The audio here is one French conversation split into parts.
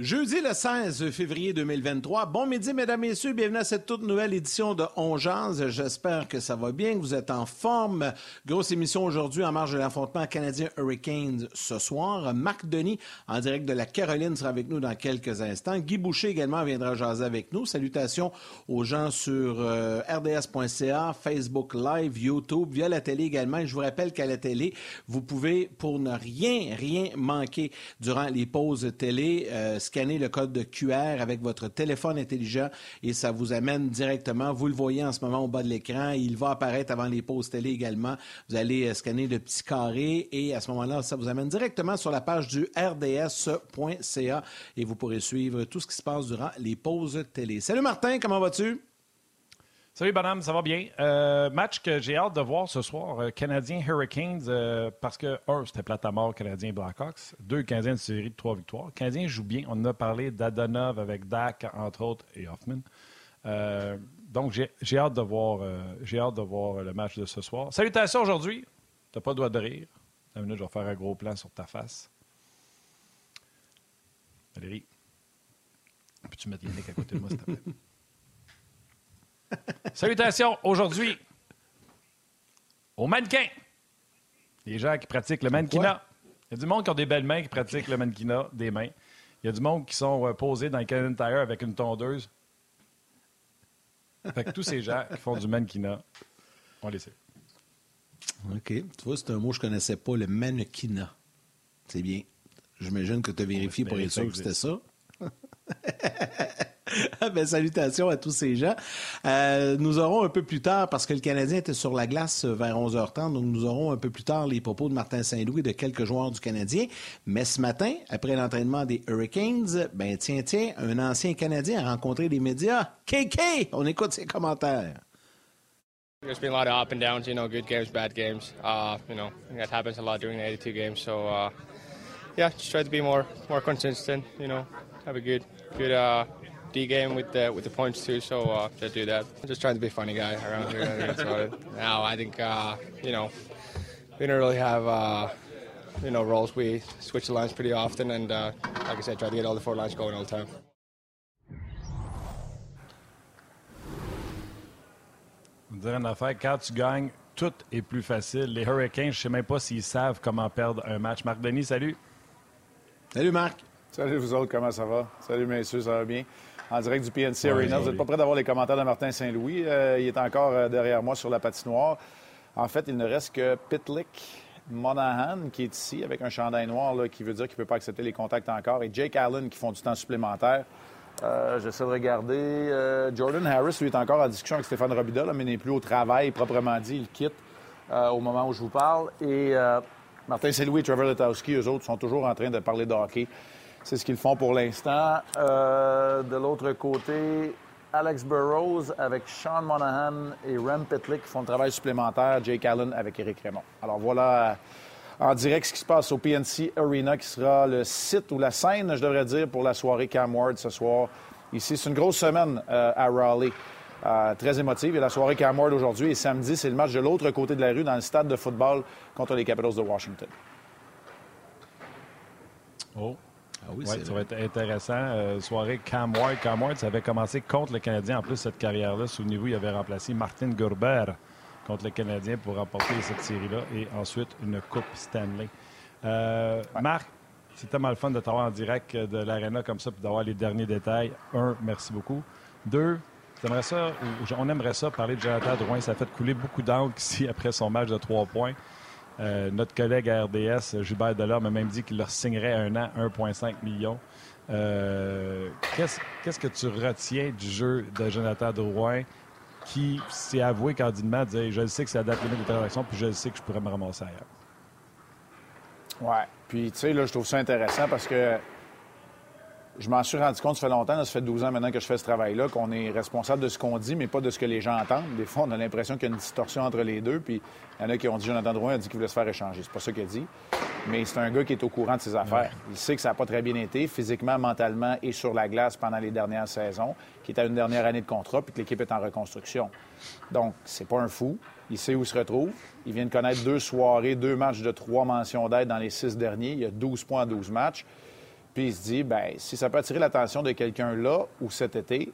Jeudi le 16 février 2023. Bon midi, mesdames, messieurs. Bienvenue à cette toute nouvelle édition de On J'espère que ça va bien, que vous êtes en forme. Grosse émission aujourd'hui en marge de l'affrontement canadien Hurricanes ce soir. Marc Denis, en direct de la Caroline, sera avec nous dans quelques instants. Guy Boucher également viendra jaser avec nous. Salutations aux gens sur euh, rds.ca, Facebook Live, YouTube, via la télé également. Et je vous rappelle qu'à la télé, vous pouvez, pour ne rien, rien manquer durant les pauses télé, euh, scanner le code de QR avec votre téléphone intelligent et ça vous amène directement. Vous le voyez en ce moment au bas de l'écran. Il va apparaître avant les pauses télé également. Vous allez euh, scanner le petit carré et à ce moment-là, ça vous amène directement sur la page du rds.ca et vous pourrez suivre tout ce qui se passe durant les pauses télé. Salut Martin, comment vas-tu? Salut, Bonhomme, ça va bien? Euh, match que j'ai hâte de voir ce soir, euh, Canadien Hurricanes, euh, parce que, un, c'était plate à mort, Canadien Blackhawks. Deux, Canadien de série de trois victoires. Canadien joue bien. On a parlé d'Adonov avec Dak, entre autres, et Hoffman. donc, j'ai hâte, de voir, hâte de le match de ce soir. Salutations aujourd'hui. T'as pas le droit de rire. Une minute, je vais faire un gros plan sur ta face. Valérie, peux-tu mettre Yannick à côté de moi, s'il te plaît? Salutations aujourd'hui aux mannequins. Les gens qui pratiquent le mannequinat. Il y a du monde qui a des belles mains qui pratiquent le mannequinat des mains. Il y a du monde qui sont euh, posés dans le Canadian Tire avec une tondeuse. Fait que tous ces gens qui font du mannequinat, on les sait. OK. Tu vois, c'est un mot que je connaissais pas, le mannequinat. C'est bien. J'imagine que tu as vérifié pour être sûr que c'était ça. ben, salutations à tous ces gens. Euh, nous aurons un peu plus tard, parce que le Canadien était sur la glace vers 11h30, donc nous aurons un peu plus tard les propos de Martin Saint-Louis et de quelques joueurs du Canadien. Mais ce matin, après l'entraînement des Hurricanes, ben tiens, tiens, un ancien Canadien a rencontré les médias. KK! On écoute ses commentaires. There's been a lot of up and downs, you know, good games, bad games. Uh, you know, that happens a lot during the 82 games. So, uh, yeah, just try to be more more consistent. You know, have a good good uh, D game with the with the points too. So uh, just do that. I'm just trying to be a funny guy around here. That's about it. Now I think uh, you know we don't really have uh, you know roles. We switch the lines pretty often, and uh, like I said, try to get all the four lines going all the time. Dire une affaire, quand tu gagnes, tout est plus facile. Les Hurricanes, je ne sais même pas s'ils savent comment perdre un match. Marc Denis, salut. Salut Marc. Salut vous autres, comment ça va? Salut messieurs, ça va bien? En direct du PNC Arena. Vous n'êtes pas prêts d'avoir les commentaires de Martin Saint-Louis. Euh, il est encore euh, derrière moi sur la patinoire. En fait, il ne reste que Pitlick Monahan qui est ici avec un chandail noir qui veut dire qu'il ne peut pas accepter les contacts encore et Jake Allen qui font du temps supplémentaire. Euh, J'essaie de regarder. Euh, Jordan Harris, lui, est encore en discussion avec Stéphane Robida, mais n'est plus au travail proprement dit. Il quitte au moment où je vous parle. Et Martin Saint-Louis et Trevor Letowski, eux autres, sont toujours en train de parler de hockey. C'est ce qu'ils font pour l'instant. Euh, de l'autre côté, Alex Burrows avec Sean Monahan et Rem Pitlick font le travail supplémentaire. Jake Allen avec Eric Raymond. Alors voilà en direct ce qui se passe au PNC Arena, qui sera le site ou la scène, je devrais dire, pour la soirée Cam Ward ce soir. Ici, c'est une grosse semaine euh, à Raleigh. Euh, très émotive. Et la soirée Cam Ward aujourd'hui et samedi, c'est le match de l'autre côté de la rue dans le stade de football contre les Capitals de Washington. Oh, ah oui, ça va être intéressant. Euh, soirée Cam Ward. Cam Ward, ça avait commencé contre le Canadien. En plus, cette carrière-là, souvenez-vous, il avait remplacé Martin Gerber contre le Canadien pour remporter cette série-là et ensuite une Coupe Stanley. Euh, Marc, c'est tellement le fun de t'avoir en direct de l'Arena comme ça et d'avoir les derniers détails. Un, merci beaucoup. Deux, ça, on aimerait ça parler de Jonathan Drouin. Ça a fait couler beaucoup d'encre ici après son match de trois points. Euh, notre collègue à RDS, Gilbert Delors, m'a même dit qu'il leur signerait un an 1,5 million. Euh, qu'est-ce que tu retiens du jeu de Jonathan Drouin qui s'est avoué candidement dire Je sais que c'est la date limite de transaction, puis je sais que je pourrais me ramasser ailleurs? Ouais. Puis, tu sais, là, je trouve ça intéressant parce que je m'en suis rendu compte, ça fait longtemps, ça fait 12 ans maintenant que je fais ce travail-là, qu'on est responsable de ce qu'on dit, mais pas de ce que les gens entendent. Des fois, on a l'impression qu'il y a une distorsion entre les deux, puis il y en a qui ont dit, Jonathan Drouin a dit qu'il voulait se faire échanger. C'est pas ça qu'il a dit. Mais c'est un gars qui est au courant de ses affaires. Il sait que ça n'a pas très bien été, physiquement, mentalement et sur la glace pendant les dernières saisons, qui est à une dernière année de contrat, puis que l'équipe est en reconstruction. Donc, c'est pas un fou. Il sait où il se retrouve. Il vient de connaître deux soirées, deux matchs de trois mentions d'aide dans les six derniers. Il y a 12 points en 12 matchs. Il se dit, ben si ça peut attirer l'attention de quelqu'un là ou cet été,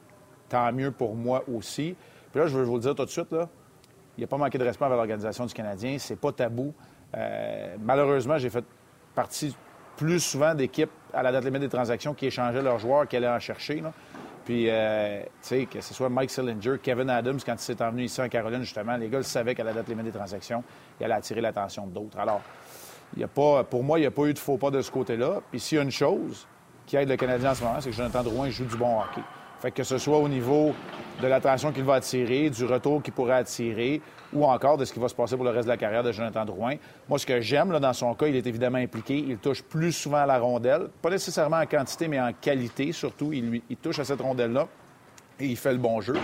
tant mieux pour moi aussi. Puis là, je veux vous le dire tout de suite, il n'y a pas manqué de respect envers l'organisation du Canadien. C'est pas tabou. Euh, malheureusement, j'ai fait partie plus souvent d'équipes à la date limite des transactions qui échangeaient leurs joueurs, qui allaient en chercher. Puis, euh, tu sais, que ce soit Mike Sillinger, Kevin Adams, quand il s'est envenu ici en Caroline, justement, les gars le savaient qu'à la date limite des transactions, il allait attirer l'attention d'autres. Alors, il a pas, pour moi, il n'y a pas eu de faux pas de ce côté-là. Puis s'il y a une chose qui aide le Canadien en ce moment, c'est que Jonathan Drouin joue du bon hockey. Fait que ce soit au niveau de l'attention qu'il va attirer, du retour qu'il pourrait attirer, ou encore de ce qui va se passer pour le reste de la carrière de Jonathan Drouin. Moi, ce que j'aime dans son cas, il est évidemment impliqué. Il touche plus souvent à la rondelle, pas nécessairement en quantité, mais en qualité surtout. Il, il touche à cette rondelle-là et il fait le bon jeu.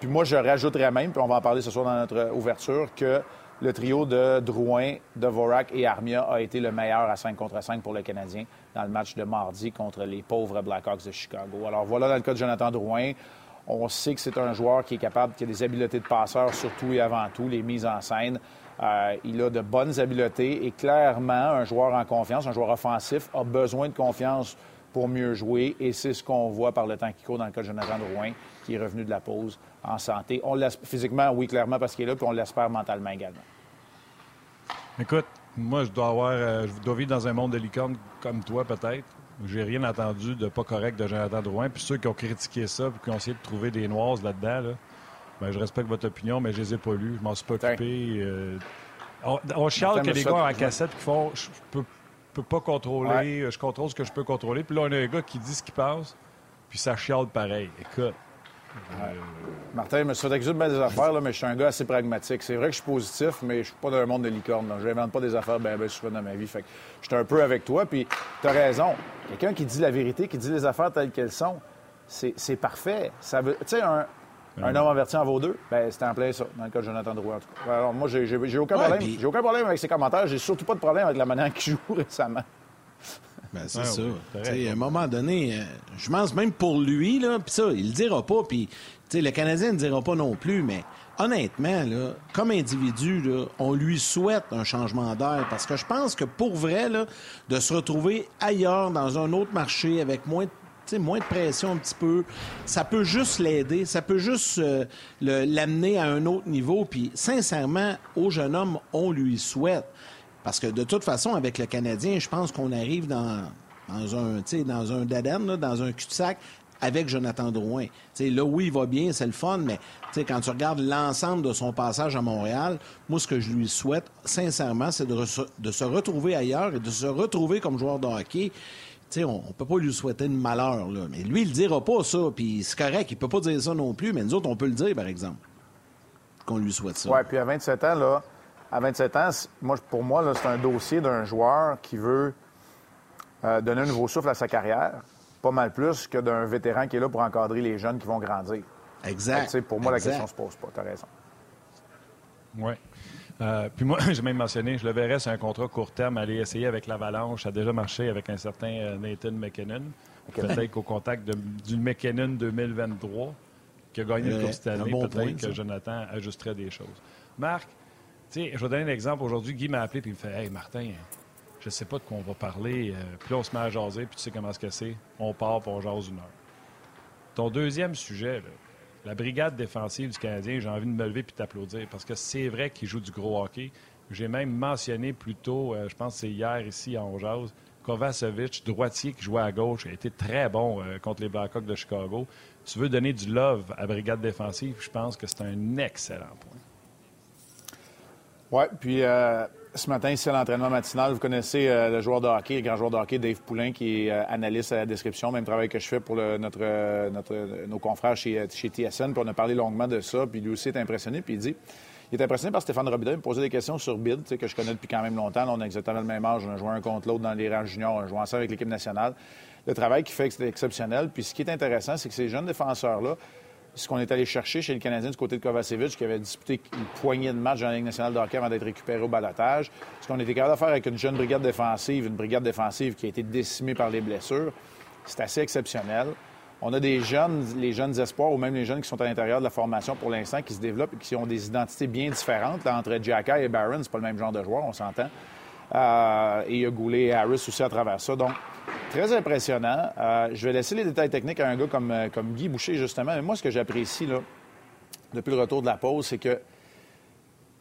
Puis moi, je rajouterais même, puis on va en parler ce soir dans notre ouverture, que le trio de Drouin, Dvorak et Armia a été le meilleur à 5 contre 5 pour le Canadien dans le match de mardi contre les pauvres Blackhawks de Chicago. Alors voilà dans le cas de Jonathan Drouin. On sait que c'est un joueur qui est capable, qui a des habiletés de passeur surtout et avant tout, les mises en scène. Euh, il a de bonnes habiletés et clairement, un joueur en confiance, un joueur offensif, a besoin de confiance pour mieux jouer et c'est ce qu'on voit par le temps qui court dans le cas de Jonathan Drouin, qui est revenu de la pause en santé. On physiquement, oui, clairement, parce qu'il est là, puis on l'espère mentalement également. Écoute, moi, je dois avoir, euh, je dois vivre dans un monde de licorne comme toi, peut-être. J'ai rien entendu de pas correct de Jonathan Drouin. Puis ceux qui ont critiqué ça, puis qui ont essayé de trouver des noises là-dedans, là, ben, je respecte votre opinion, mais je les ai pas lus. Je m'en suis pas occupé. Euh, on, on chiale que les gars en cassette qui font je peux, peux pas contrôler, je contrôle ce que je peux contrôler. Puis là, on a un gars qui dit ce qui passe, puis ça chiale pareil. Écoute. Martin, je me suis fait de bien des affaires, là, mais je suis un gars assez pragmatique. C'est vrai que je suis positif, mais je suis pas dans un monde de licorne. Je n'invente pas des affaires bien ben souvent dans ma vie. Fait que je suis un peu avec toi, puis tu as raison. Quelqu'un qui dit la vérité, qui dit les affaires telles qu'elles sont, c'est parfait. Ça veut, tu sais, un, un homme averti en vaut deux, ben, c'était en plein ça, dans le cas de Jonathan Drouin. Alors, moi, j'ai aucun, problème. J'ai aucun problème avec ses commentaires. J'ai surtout pas de problème avec la manière qu'il joue récemment. Ben, c'est ça. à un moment donné, euh, je pense même pour lui, là, puis ça, il le dira pas, puis le Canadien ne dira pas non plus, mais honnêtement, là, comme individu, là, on lui souhaite un changement d'air parce que je pense que pour vrai, là, de se retrouver ailleurs dans un autre marché avec moins de moins de pression un petit peu. Ça peut juste l'aider, ça peut juste euh, l'amener à un autre niveau. Puis, sincèrement, au jeune homme, on lui souhaite. Parce que de toute façon, avec le Canadien, je pense qu'on arrive dans, un, dans un daden, dans un cul-de-sac avec Jonathan Drouin. là, oui, il va bien, c'est le fun, mais quand tu regardes l'ensemble de son passage à Montréal, moi, ce que je lui souhaite, sincèrement, c'est de, se retrouver ailleurs et de se retrouver comme joueur de hockey. on ne peut pas lui souhaiter de malheur, là. mais lui, il ne dira pas ça, puis c'est correct, il peut pas dire ça non plus, mais nous autres, on peut le dire, par exemple, qu'on lui souhaite ça. Oui, puis à 27 ans, là, à 27 ans, moi, pour moi, c'est un dossier d'un joueur qui veut euh, donner un nouveau souffle à sa carrière, pas mal plus que d'un vétéran qui est là pour encadrer les jeunes qui vont grandir. Exact. pour moi, la question se pose pas. Tu as raison. Oui. Euh, puis moi, j'ai même mentionné, je le verrais sur un contrat court terme, aller essayer avec l'Avalanche. Ça a déjà marché avec un certain euh, Nathan McKinnon. Peut-être qu'au contact d'une McKinnon 2023, qui a gagné le Coupe cette année, peut-être que Jonathan ajusterait des choses. Marc, je vais donner un exemple. Aujourd'hui, Guy m'a appelé et il me fait Hey, Martin, je sais pas de quoi on va parler. Euh, puis là, on se met à jaser, puis tu sais comment ce c'est. On part, pour on jase une heure. Ton deuxième sujet, la brigade défensive du Canadien, j'ai envie de me lever puis t'applaudir parce que c'est vrai qu'il joue du gros hockey. J'ai même mentionné plus tôt, euh, je pense que c'est hier ici à Onjaz, Kovacevic, droitier qui jouait à gauche, a été très bon euh, contre les Blackhawks de Chicago. Tu veux donner du love à brigade défensive, je pense que c'est un excellent point. Oui, puis euh, ce matin, c'est l'entraînement matinal. Vous connaissez euh, le joueur de hockey, le grand joueur de hockey, Dave Poulain, qui est euh, analyste à la description, même travail que je fais pour notre, notre, nos confrères chez, chez TSN. Puis on a parlé longuement de ça, puis lui aussi est impressionné. Puis il dit il est impressionné par Stéphane Robida. Il me posait des questions sur Bid, que je connais depuis quand même longtemps. on a exactement le même âge. On a joué un contre l'autre dans les rangs juniors. On a joué ensemble avec l'équipe nationale. Le travail qu'il fait, c'est exceptionnel. Puis ce qui est intéressant, c'est que ces jeunes défenseurs-là, ce qu'on est allé chercher chez le Canadien du côté de Kovacevic, qui avait disputé une poignée de matchs dans la Ligue nationale de hockey avant d'être récupéré au balotage. Ce qu'on était capable de faire avec une jeune brigade défensive, une brigade défensive qui a été décimée par les blessures, c'est assez exceptionnel. On a des jeunes, les jeunes espoirs ou même les jeunes qui sont à l'intérieur de la formation pour l'instant, qui se développent et qui ont des identités bien différentes. Entre Jacka et Barron, c'est pas le même genre de joueur, on s'entend. Euh, et il y a Goulet et Harris aussi à travers ça. Donc, très impressionnant. Euh, je vais laisser les détails techniques à un gars comme, euh, comme Guy Boucher, justement. Mais moi, ce que j'apprécie là, depuis le retour de la pause, c'est que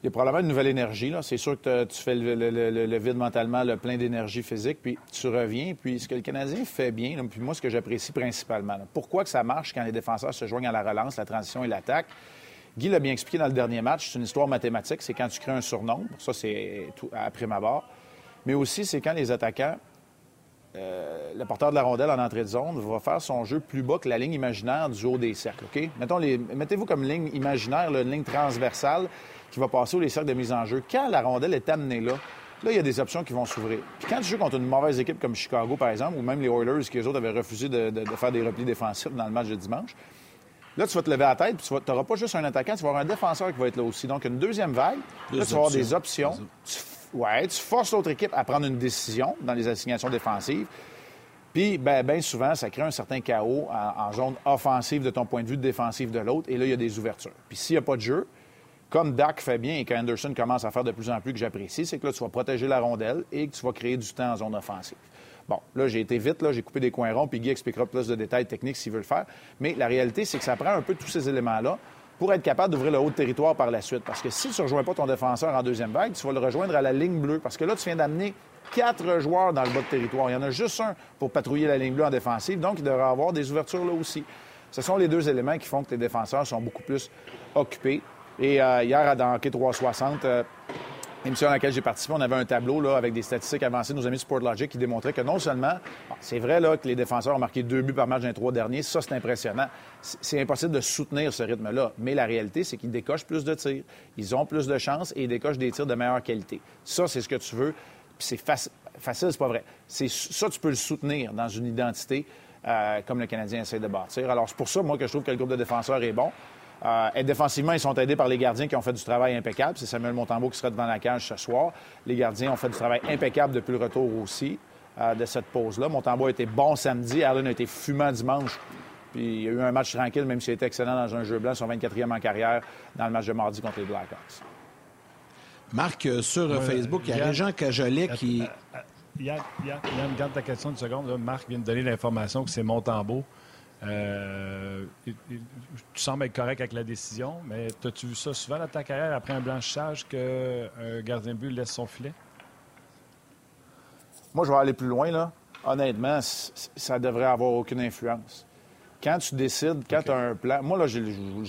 il y a probablement une nouvelle énergie. C'est sûr que tu fais le, vide mentalement, le plein d'énergie physique, puis tu reviens. Puis ce que le Canadien fait bien, puis moi, ce que j'apprécie principalement, pourquoi que ça marche quand les défenseurs se joignent à la relance, la transition et l'attaque? Guy l'a bien expliqué dans le dernier match, c'est une histoire mathématique. C'est quand tu crées un surnombre, ça, c'est après ma barre. Mais aussi, c'est quand les attaquants euh, le porteur de la rondelle en entrée de zone va faire son jeu plus bas que la ligne imaginaire du haut des cercles. OK? Mettons les... Mettez-vous comme ligne imaginaire, une ligne transversale qui va passer aux les cercles de mise en jeu. Quand la rondelle est amenée là, là, il y a des options qui vont s'ouvrir. Puis quand tu joues contre une mauvaise équipe comme Chicago, par exemple, ou même les Oilers, qui eux autres avaient refusé de, faire des replis défensifs dans le match de dimanche, là, tu vas te lever la tête, puis tu n'auras pas juste un attaquant, tu vas avoir un défenseur qui va être là aussi. Donc, une deuxième vague, là, tu vas avoir des options. Ouais, tu forces l'autre équipe à prendre une décision dans les assignations défensives. Puis, bien ben souvent, ça crée un certain chaos en, zone offensive de ton point de vue, défensive de l'autre. Et là, il y a des ouvertures. Puis, s'il n'y a pas de jeu, comme Dak fait bien et qu'Anderson commence à faire de plus en plus que j'apprécie, c'est que là, tu vas protéger la rondelle et que tu vas créer du temps en zone offensive. Bon, là, j'ai été vite, là, j'ai coupé des coins ronds, puis Guy expliquera plus de détails techniques s'il veut le faire. Mais la réalité, c'est que ça prend un peu tous ces éléments-là pour être capable d'ouvrir le haut de territoire par la suite. Parce que si tu ne rejoins pas ton défenseur en deuxième vague, tu vas le rejoindre à la ligne bleue. Parce que là, tu viens d'amener quatre joueurs dans le bas de territoire. Il y en a juste un pour patrouiller la ligne bleue en défensive, donc il devrait avoir des ouvertures là aussi. Ce sont les deux éléments qui font que tes défenseurs sont beaucoup plus occupés. Et euh, hier, à Hockey 360, l'émission à laquelle j'ai participé, on avait un tableau là, avec des statistiques avancées de nos amis de Sportlogic qui démontraient que non seulement, c'est vrai là, que les défenseurs ont marqué deux buts par match dans les trois derniers, ça c'est impressionnant. C'est impossible de soutenir ce rythme-là. Mais la réalité, c'est qu'ils décochent plus de tirs, ils ont plus de chances et ils décochent des tirs de meilleure qualité. Ça, c'est ce que tu veux. Puis c'est facile, c'est pas vrai. C'est ça, tu peux le soutenir dans une identité euh, comme le Canadien essaie de bâtir. Alors, c'est pour ça, moi, que je trouve que le groupe de défenseurs est bon. Euh, et défensivement, ils sont aidés par les gardiens qui ont fait du travail impeccable. C'est Samuel Montembeau qui sera devant la cage ce soir. Les gardiens ont fait du travail impeccable depuis le retour aussi euh, de cette pause-là. Montembeau a été bon samedi. Allen a été fumant dimanche. Puis il y a eu un match tranquille, même s'il était excellent dans un jeu blanc, son 24e en carrière dans le match de mardi contre les Blackhawks. Marc, euh, sur Facebook, il y a Régent Cajolet qui. Yann, garde ta question une seconde. Marc vient de donner l'information que c'est Montembeau. Euh, tu sembles être correct avec la décision, mais as-tu vu ça souvent dans ta carrière après un blanchissage qu'un gardien de but laisse son filet? Moi, je vais aller plus loin. Là. Honnêtement, ça devrait avoir aucune influence. Quand tu décides, quand tu as un plan. Moi, là, je,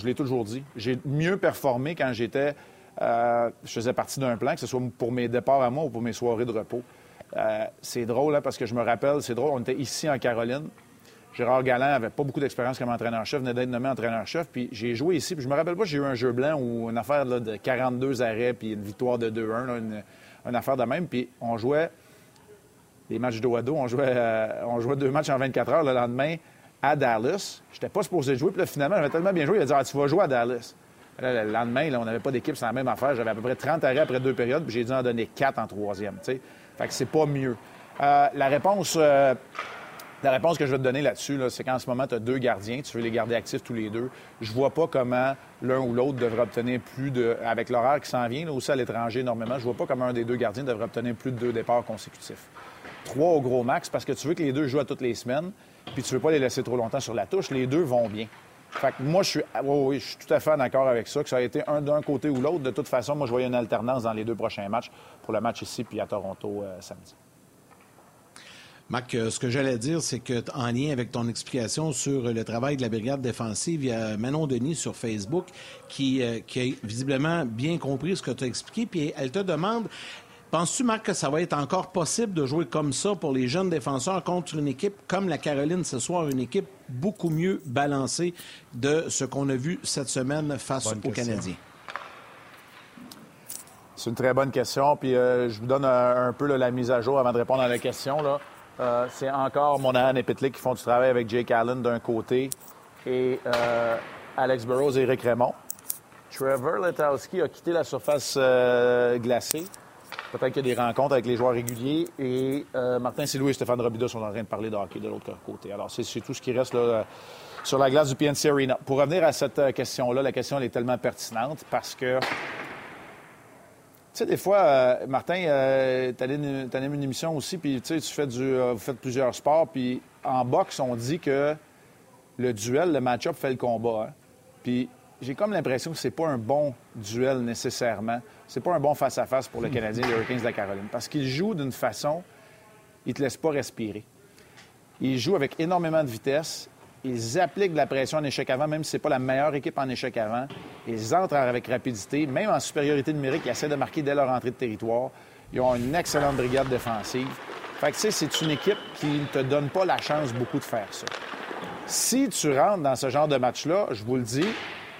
l'ai toujours dit. J'ai mieux performé quand j'étais. Euh, je faisais partie d'un plan, que ce soit pour mes départs à moi ou pour mes soirées de repos. Euh, c'est drôle, hein, parce que je me rappelle, c'est drôle, on était ici en Caroline. Gérard Galland n'avait pas beaucoup d'expérience comme entraîneur-chef, venait d'être nommé entraîneur-chef. Puis j'ai joué ici. Puis je me rappelle pas, j'ai eu un jeu blanc ou une affaire de 42 arrêts, puis une victoire de 2-1, une, affaire de même. Puis on jouait des matchs dos à dos. On jouait, euh, on jouait deux matchs en 24 heures le lendemain à Dallas. J'étais pas supposé jouer. Puis là, finalement, j'avais tellement bien joué, il a dit ah, Tu vas jouer à Dallas. le lendemain, là, on n'avait pas d'équipe, c'est la même affaire. J'avais à peu près 30 arrêts après deux périodes, puis j'ai dû en donner 4 en troisième. Fait que c'est pas mieux. Euh, la réponse. Euh, la réponse que je vais te donner là-dessus, c'est qu'en ce moment, tu as deux gardiens, tu veux les garder actifs tous les deux. Je vois pas comment l'un ou l'autre devrait obtenir plus de. Avec l'horaire qui s'en vient, aussi à l'étranger énormément, je vois pas comment un des deux gardiens devrait obtenir plus de deux départs consécutifs. Trois au gros max, parce que tu veux que les deux jouent à toutes les semaines, puis tu veux pas les laisser trop longtemps sur la touche. Les deux vont bien. Fait que moi, je suis, suis tout à fait d'accord avec ça, que ça a été un d'un côté ou l'autre. De toute façon, moi, je voyais une alternance dans les deux prochains matchs pour le match ici puis à Toronto euh, samedi. Marc, euh, ce que j'allais dire, c'est que en lien avec ton explication sur le travail de la brigade défensive, il y a Manon Denis sur Facebook qui, euh, qui a visiblement bien compris ce que tu as expliqué, puis elle te demande Penses-tu, Marc, que ça va être encore possible de jouer comme ça pour les jeunes défenseurs contre une équipe comme la Caroline ce soir, une équipe beaucoup mieux balancée de ce qu'on a vu cette semaine face aux Canadiens? C'est une très bonne question. Puis euh, je vous donne un, peu la mise à jour avant de répondre à la question. Là. Euh, c'est encore Monahan et Pitlick qui font du travail avec Jake Allen d'un côté et euh, Alex Burrows et Eric Raymond. Trevor Letowski a quitté la surface euh, glacée. Peut-être qu'il y a des rencontres avec les joueurs réguliers. Et Martin Silou et Stéphane Robida sont en train de parler de hockey de l'autre côté. Alors, c'est tout ce qui reste là, sur la glace du PNC Arena. Pour revenir à cette question-là, la question elle est tellement pertinente parce que sais, des fois, euh, Martin, euh, tu animes une émission aussi, puis tu fais du, vous faites plusieurs sports, puis en boxe, on dit que le duel, le match-up fait le combat. Hein. Puis j'ai comme l'impression que c'est pas un bon duel nécessairement. C'est pas un bon face-à-face pour le Canadien les Hurricanes de la Caroline. Parce qu'ils jouent d'une façon, ne te laissent pas respirer. Ils jouent avec énormément de vitesse. Ils appliquent de la pression en échec avant, même si ce n'est pas la meilleure équipe en échec avant. Ils entrent avec rapidité, même en supériorité numérique, ils essaient de marquer dès leur entrée de territoire. Ils ont une excellente brigade défensive. Fait que, tu sais, c'est une équipe qui ne te donne pas la chance beaucoup de faire ça. Si tu rentres dans ce genre de match-là, je vous le dis,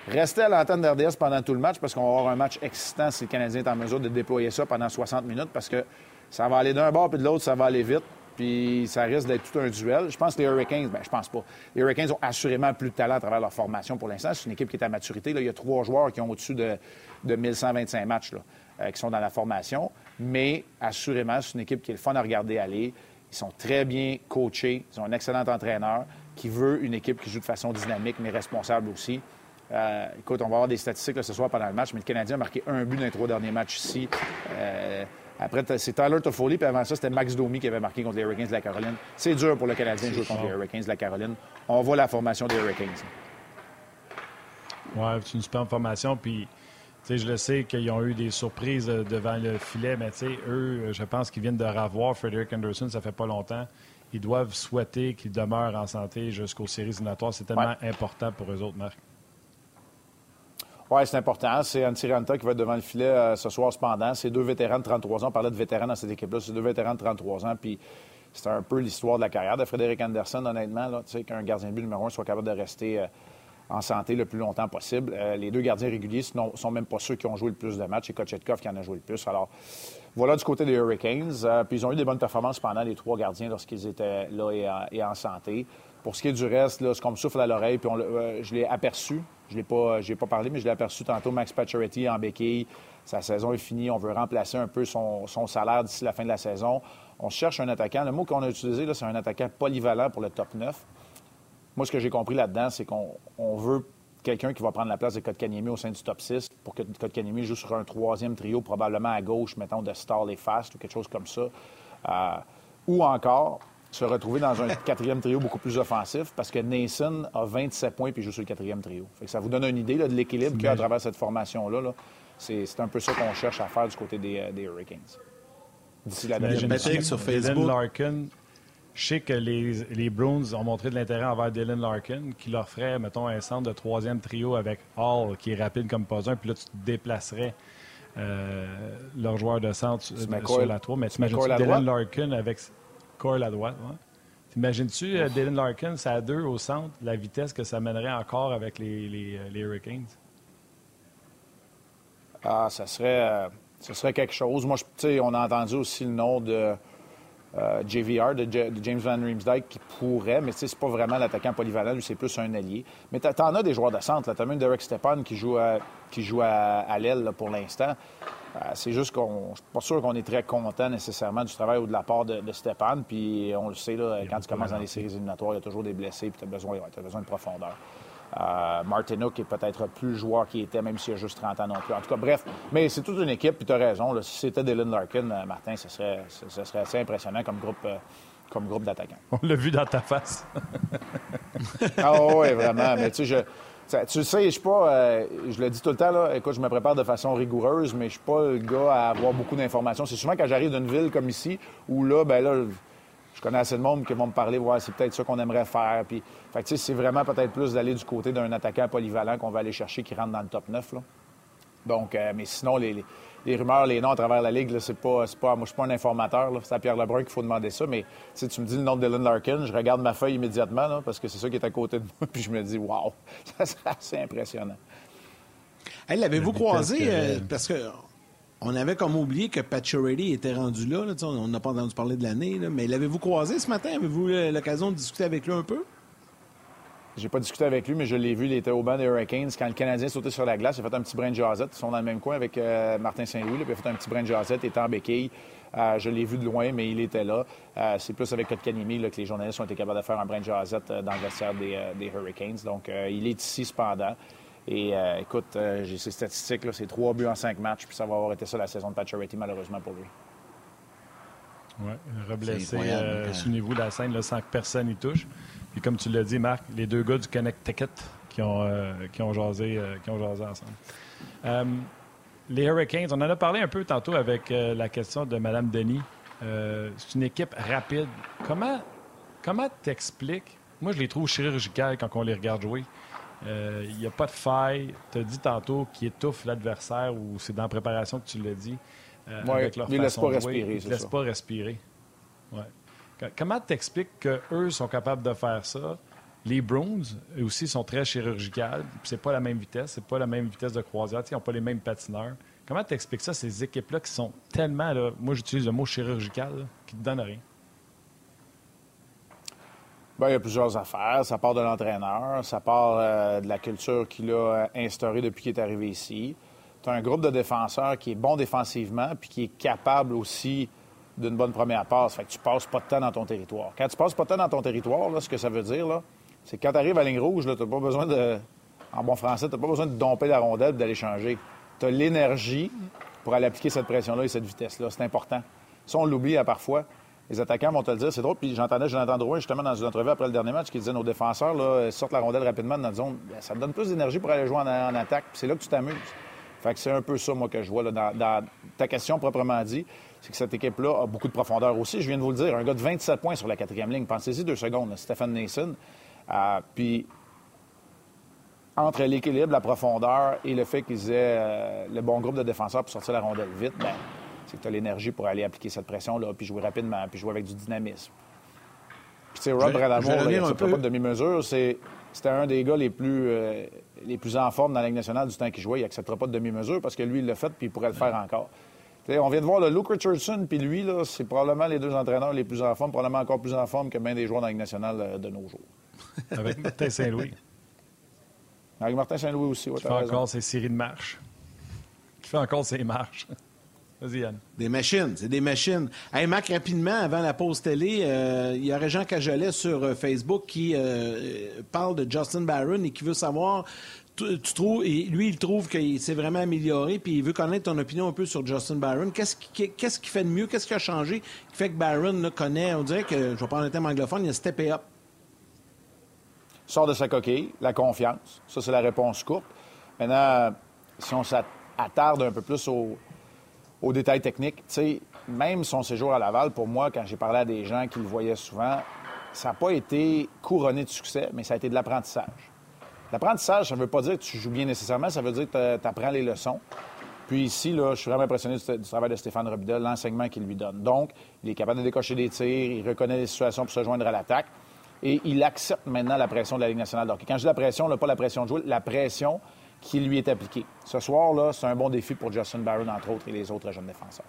restez à l'antenne d'RDS pendant tout le match parce qu'on va avoir un match excitant si le Canadien est en mesure de déployer ça pendant 60 minutes parce que ça va aller d'un bord puis de l'autre, ça va aller vite. Puis ça risque d'être tout un duel. Je pense que les Hurricanes, bien, je pense pas. Les Hurricanes ont assurément plus de talent à travers leur formation pour l'instant. C'est une équipe qui est à maturité. Là, il y a trois joueurs qui ont au-dessus de, de 1125 matchs là, euh, qui sont dans la formation. Mais assurément, c'est une équipe qui est le fun à regarder aller. Ils sont très bien coachés. Ils ont un excellent entraîneur qui veut une équipe qui joue de façon dynamique, mais responsable aussi. Euh, écoute, on va avoir des statistiques ce soir pendant le match, mais le Canadien a marqué un but dans les trois derniers matchs ici. Euh, après, c'est Tyler Toffoli, puis avant ça, c'était Max Domi qui avait marqué contre les Hurricanes de la Caroline. C'est dur pour le Canadien de jouer contre les Hurricanes de la Caroline. On voit la formation des Hurricanes. Oui, c'est une superbe formation. Puis, je le sais qu'ils ont eu des surprises euh, devant le filet, mais eux, je pense qu'ils viennent de revoir Frederick Anderson, ça fait pas longtemps. Ils doivent souhaiter qu'il demeure en santé jusqu'aux séries éliminatoires. C'est tellement important pour eux autres, Marc. Oui, c'est important. C'est Antiranta qui va être devant le filet euh, ce soir, cependant. C'est deux vétérans de 33 ans. On parlait de vétérans dans cette équipe-là. C'est deux vétérans de 33 ans. Puis c'est un peu l'histoire de la carrière de Frédéric Anderson, honnêtement. Qu'un gardien de but numéro un soit capable de rester euh, en santé le plus longtemps possible. Euh, les deux gardiens réguliers ne sont même pas ceux qui ont joué le plus de matchs. C'est Kochetkov qui en a joué le plus. Alors, voilà du côté des Hurricanes. puis ils ont eu des bonnes performances pendant les trois gardiens lorsqu'ils étaient là et en, santé. Pour ce qui est du reste, ce qu'on me souffle à l'oreille, puis je l'ai aperçu je n'ai pas, pas parlé, mais je l'ai aperçu tantôt, Max Pacioretty en béquille. Sa saison est finie. On veut remplacer un peu son, salaire d'ici la fin de la saison. On cherche un attaquant. Le mot qu'on a utilisé, c'est un attaquant polyvalent pour le top 9. Moi, ce que j'ai compris là-dedans, c'est qu'on veut quelqu'un qui va prendre la place de Kotkaniemi au sein du top 6 pour que Kotkaniemi joue sur un troisième trio, probablement à gauche, mettons, de Stall et Fast ou quelque chose comme ça. Euh, ou encore, se retrouver dans un quatrième trio beaucoup plus offensif parce que Nason a 27 points puis joue sur le quatrième trio. ça vous donne une idée de l'équilibre qu'il y a à travers cette formation-là. C'est, un peu ça qu'on cherche à faire du côté des, euh, Hurricanes. D'ici la dernière sur Facebook. Larkin, je sais que les, les Bruins ont montré de l'intérêt envers Dylan Larkin, qui leur ferait, mettons, un centre de troisième trio avec Hall, qui est rapide comme pas un, puis là, tu te déplacerais euh, leur joueur de centre sur la 3. Mais tu imagines Dylan Larkin avec À droite. T'imagines-tu euh, Dylan Larkin, ça a deux au centre, la vitesse que ça mènerait encore avec les, les, euh, Hurricanes? Ah, ça serait, euh, ça serait quelque chose. Moi, sais, on a entendu aussi le nom de JVR, de, James Van Riemsdyk, qui pourrait, mais c'est pas vraiment l'attaquant polyvalent, lui, c'est plus un allié. Mais tu en as des joueurs de centre. Tu as même Derek Stepan qui joue à, qui joue à l'aile pour l'instant. Euh, c'est juste qu'on. Je suis pas sûr qu'on est très content nécessairement du travail ou de la part de, de Stéphane. Puis on le sait, là, quand tu commences dans les séries éliminatoires, il y a toujours des blessés, puis tu as besoin de profondeur. Euh, Martinook est peut-être plus le joueur qu'il était, même s'il a juste 30 ans non plus. En tout cas, bref, mais c'est toute une équipe, puis tu as raison. si c'était Dylan Larkin, euh, Martin, ce serait, ce, serait assez impressionnant comme groupe, comme groupe d'attaquants. On l'a vu dans ta face. ah oui, vraiment. Mais tu sais, je tu sais, je suis pas. Euh, je le dis tout le temps, là. Écoute, je me prépare de façon rigoureuse, mais je suis pas le gars à avoir beaucoup d'informations. C'est souvent quand j'arrive d'une ville comme ici, où là, ben là, connais assez de monde qui vont me parler, ouais, c'est peut-être ça qu'on aimerait faire. Puis, fait tu sais, c'est vraiment peut-être plus d'aller du côté d'un attaquant polyvalent qu'on va aller chercher qui rentre dans le top 9, là. Donc, euh, mais sinon, les, les rumeurs, les noms à travers la Ligue, c'est pas, pas, moi, je suis pas un informateur. C'est à Pierre Lebrun qu'il faut demander ça. Mais tu me dis le nom de Dylan Larkin, je regarde ma feuille immédiatement parce que c'est ça qui est à côté de moi. Puis je me dis, waouh, ça serait assez impressionnant. Hey, L'avez-vous croisé? Euh, parce que on avait comme oublié que Pacioretty était rendu là. on n'a pas entendu parler de l'année. Mais l'avez-vous croisé ce matin? Avez-vous l'occasion de discuter avec lui un peu? J'ai pas discuté avec lui, mais je l'ai vu. Il était au banc des Hurricanes. Quand le Canadien sautait sur la glace, il a fait un petit brin de. Ils sont dans le même coin avec euh, Martin Saint-Louis. Il a fait un petit brin de. Il était en béquille. Euh, je l'ai vu de loin, mais il était là. Euh, c'est plus avec Kotkaniemi que les journalistes ont été capables de faire un brin de dans le vestiaire des, Hurricanes. Donc, il est ici cependant. Et euh, écoute, euh, j'ai ces statistiques, c'est trois buts en cinq matchs, puis ça va avoir été ça la saison de Pacioretty, malheureusement pour lui. Oui, reblessé, euh, souvenez-vous la scène là, sans que personne y touche. Et comme tu l'as dit, Marc, les deux gars du Connect Ticket qui ont, qui ont, jasé, qui ont jasé ensemble. les Hurricanes, on en a parlé un peu tantôt avec la question de Mme Denis. c'est une équipe rapide. Comment comment t'expliques? Moi, je les trouve chirurgicales quand on les regarde jouer. Il euh, n'y a pas de faille. Tu as dit tantôt qu'ils étouffent l'adversaire ou c'est dans la préparation que tu l'as dit. Euh, avec leur ils ne laissent pas respirer. Ils ne laissent pas respirer. Ouais. Comment t'expliques qu'eux sont capables de faire ça? Les Bruins, eux aussi, sont très chirurgicales. C'est pas la même vitesse, c'est pas la même vitesse de croisière. Ils n'ont pas les mêmes patineurs. Comment t'expliques ça, ces équipes-là qui sont tellement, là, moi j'utilise le mot chirurgical, qui ne te donnent rien? Bien, il y a plusieurs affaires. Ça part de l'entraîneur, ça part euh, de la culture qu'il a euh, instaurée depuis qu'il est arrivé ici. Tu as un groupe de défenseurs qui est bon défensivement puis qui est capable aussi d'une bonne première passe. Fait que tu passes pas de temps dans ton territoire. Quand tu passes pas de temps dans ton territoire, là, ce que ça veut dire, c'est que quand tu arrives à la ligne rouge, tu n'as pas besoin de. En bon français, tu n'as pas besoin de domper la rondelle et d'aller changer. Tu as l'énergie pour aller appliquer cette pression-là et cette vitesse-là. C'est important. Ça, on l'oublie à parfois. Les attaquants vont te le dire, c'est drôle. Puis j'entendais Jonathan Drouin justement dans une entrevue après le dernier match qui disait nos défenseurs là, sortent la rondelle rapidement dans notre zone. Ben, ça te donne plus d'énergie pour aller jouer en, attaque. c'est là que tu t'amuses. Fait que c'est un peu ça, moi, que je vois dans, ta question proprement dit. C'est que cette équipe-là a beaucoup de profondeur aussi. Je viens de vous le dire, un gars de 27 points sur la quatrième ligne. Pensez-y deux secondes, Stéphane Nason. Euh, puis entre l'équilibre, la profondeur et le fait qu'ils aient euh, le bon groupe de défenseurs pour sortir la rondelle vite, ben, c'est que tu as l'énergie pour aller appliquer cette pression-là, puis jouer rapidement, puis jouer avec du dynamisme. Puis, tu sais, Rob Bradamore, il a pas de demi-mesure. C'était un des gars les plus, euh, les plus en forme dans la Ligue nationale du temps qu'il jouait. Il n'acceptera pas de demi-mesure parce que lui, il l'a fait, puis il pourrait le faire encore. on vient de voir le Luke Richardson, puis lui, c'est probablement les deux entraîneurs les plus en forme, probablement encore plus en forme que bien des joueurs dans la Ligue nationale euh, de nos jours. Avec Martin Saint-Louis. Avec Martin Saint-Louis aussi, oui. Qui fait encore ses séries de marches. Qui fait encore ses marches. Des machines, c'est des machines. Hey, Mac, rapidement, avant la pause télé, euh, il y a Régent Cajolet sur euh, Facebook qui euh, parle de Justin Barron et qui veut savoir tu, trouves, lui, il trouve qu'il s'est vraiment amélioré, puis il veut connaître ton opinion un peu sur Justin Barron. Qu'est-ce qui, qui fait de mieux? Qu'est-ce qui a changé qui fait que Barron le connaît? On dirait que, je vais parler un thème anglophone, il a steppé up. Sort de sa coquille, la confiance. Ça, c'est la réponse courte. Maintenant, si on s'attarde un peu plus au, aux détails techniques. Tu sais, même son séjour à Laval, pour moi, quand j'ai parlé à des gens qui le voyaient souvent, ça n'a pas été couronné de succès, mais ça a été de l'apprentissage. L'apprentissage, ça ne veut pas dire que tu joues bien nécessairement, ça veut dire que tu apprends les leçons. Puis ici, là, je suis vraiment impressionné du, travail de Stéphane Robida, l'enseignement qu'il lui donne. Donc, il est capable de décocher des tirs, il reconnaît les situations pour se joindre à l'attaque et il accepte maintenant la pression de la Ligue nationale d'hockey. Quand je dis la pression, là, pas la pression de jouer, la pression qui lui est appliqué. Ce soir, là, c'est un bon défi pour Justin Barron, entre autres, et les autres jeunes défenseurs.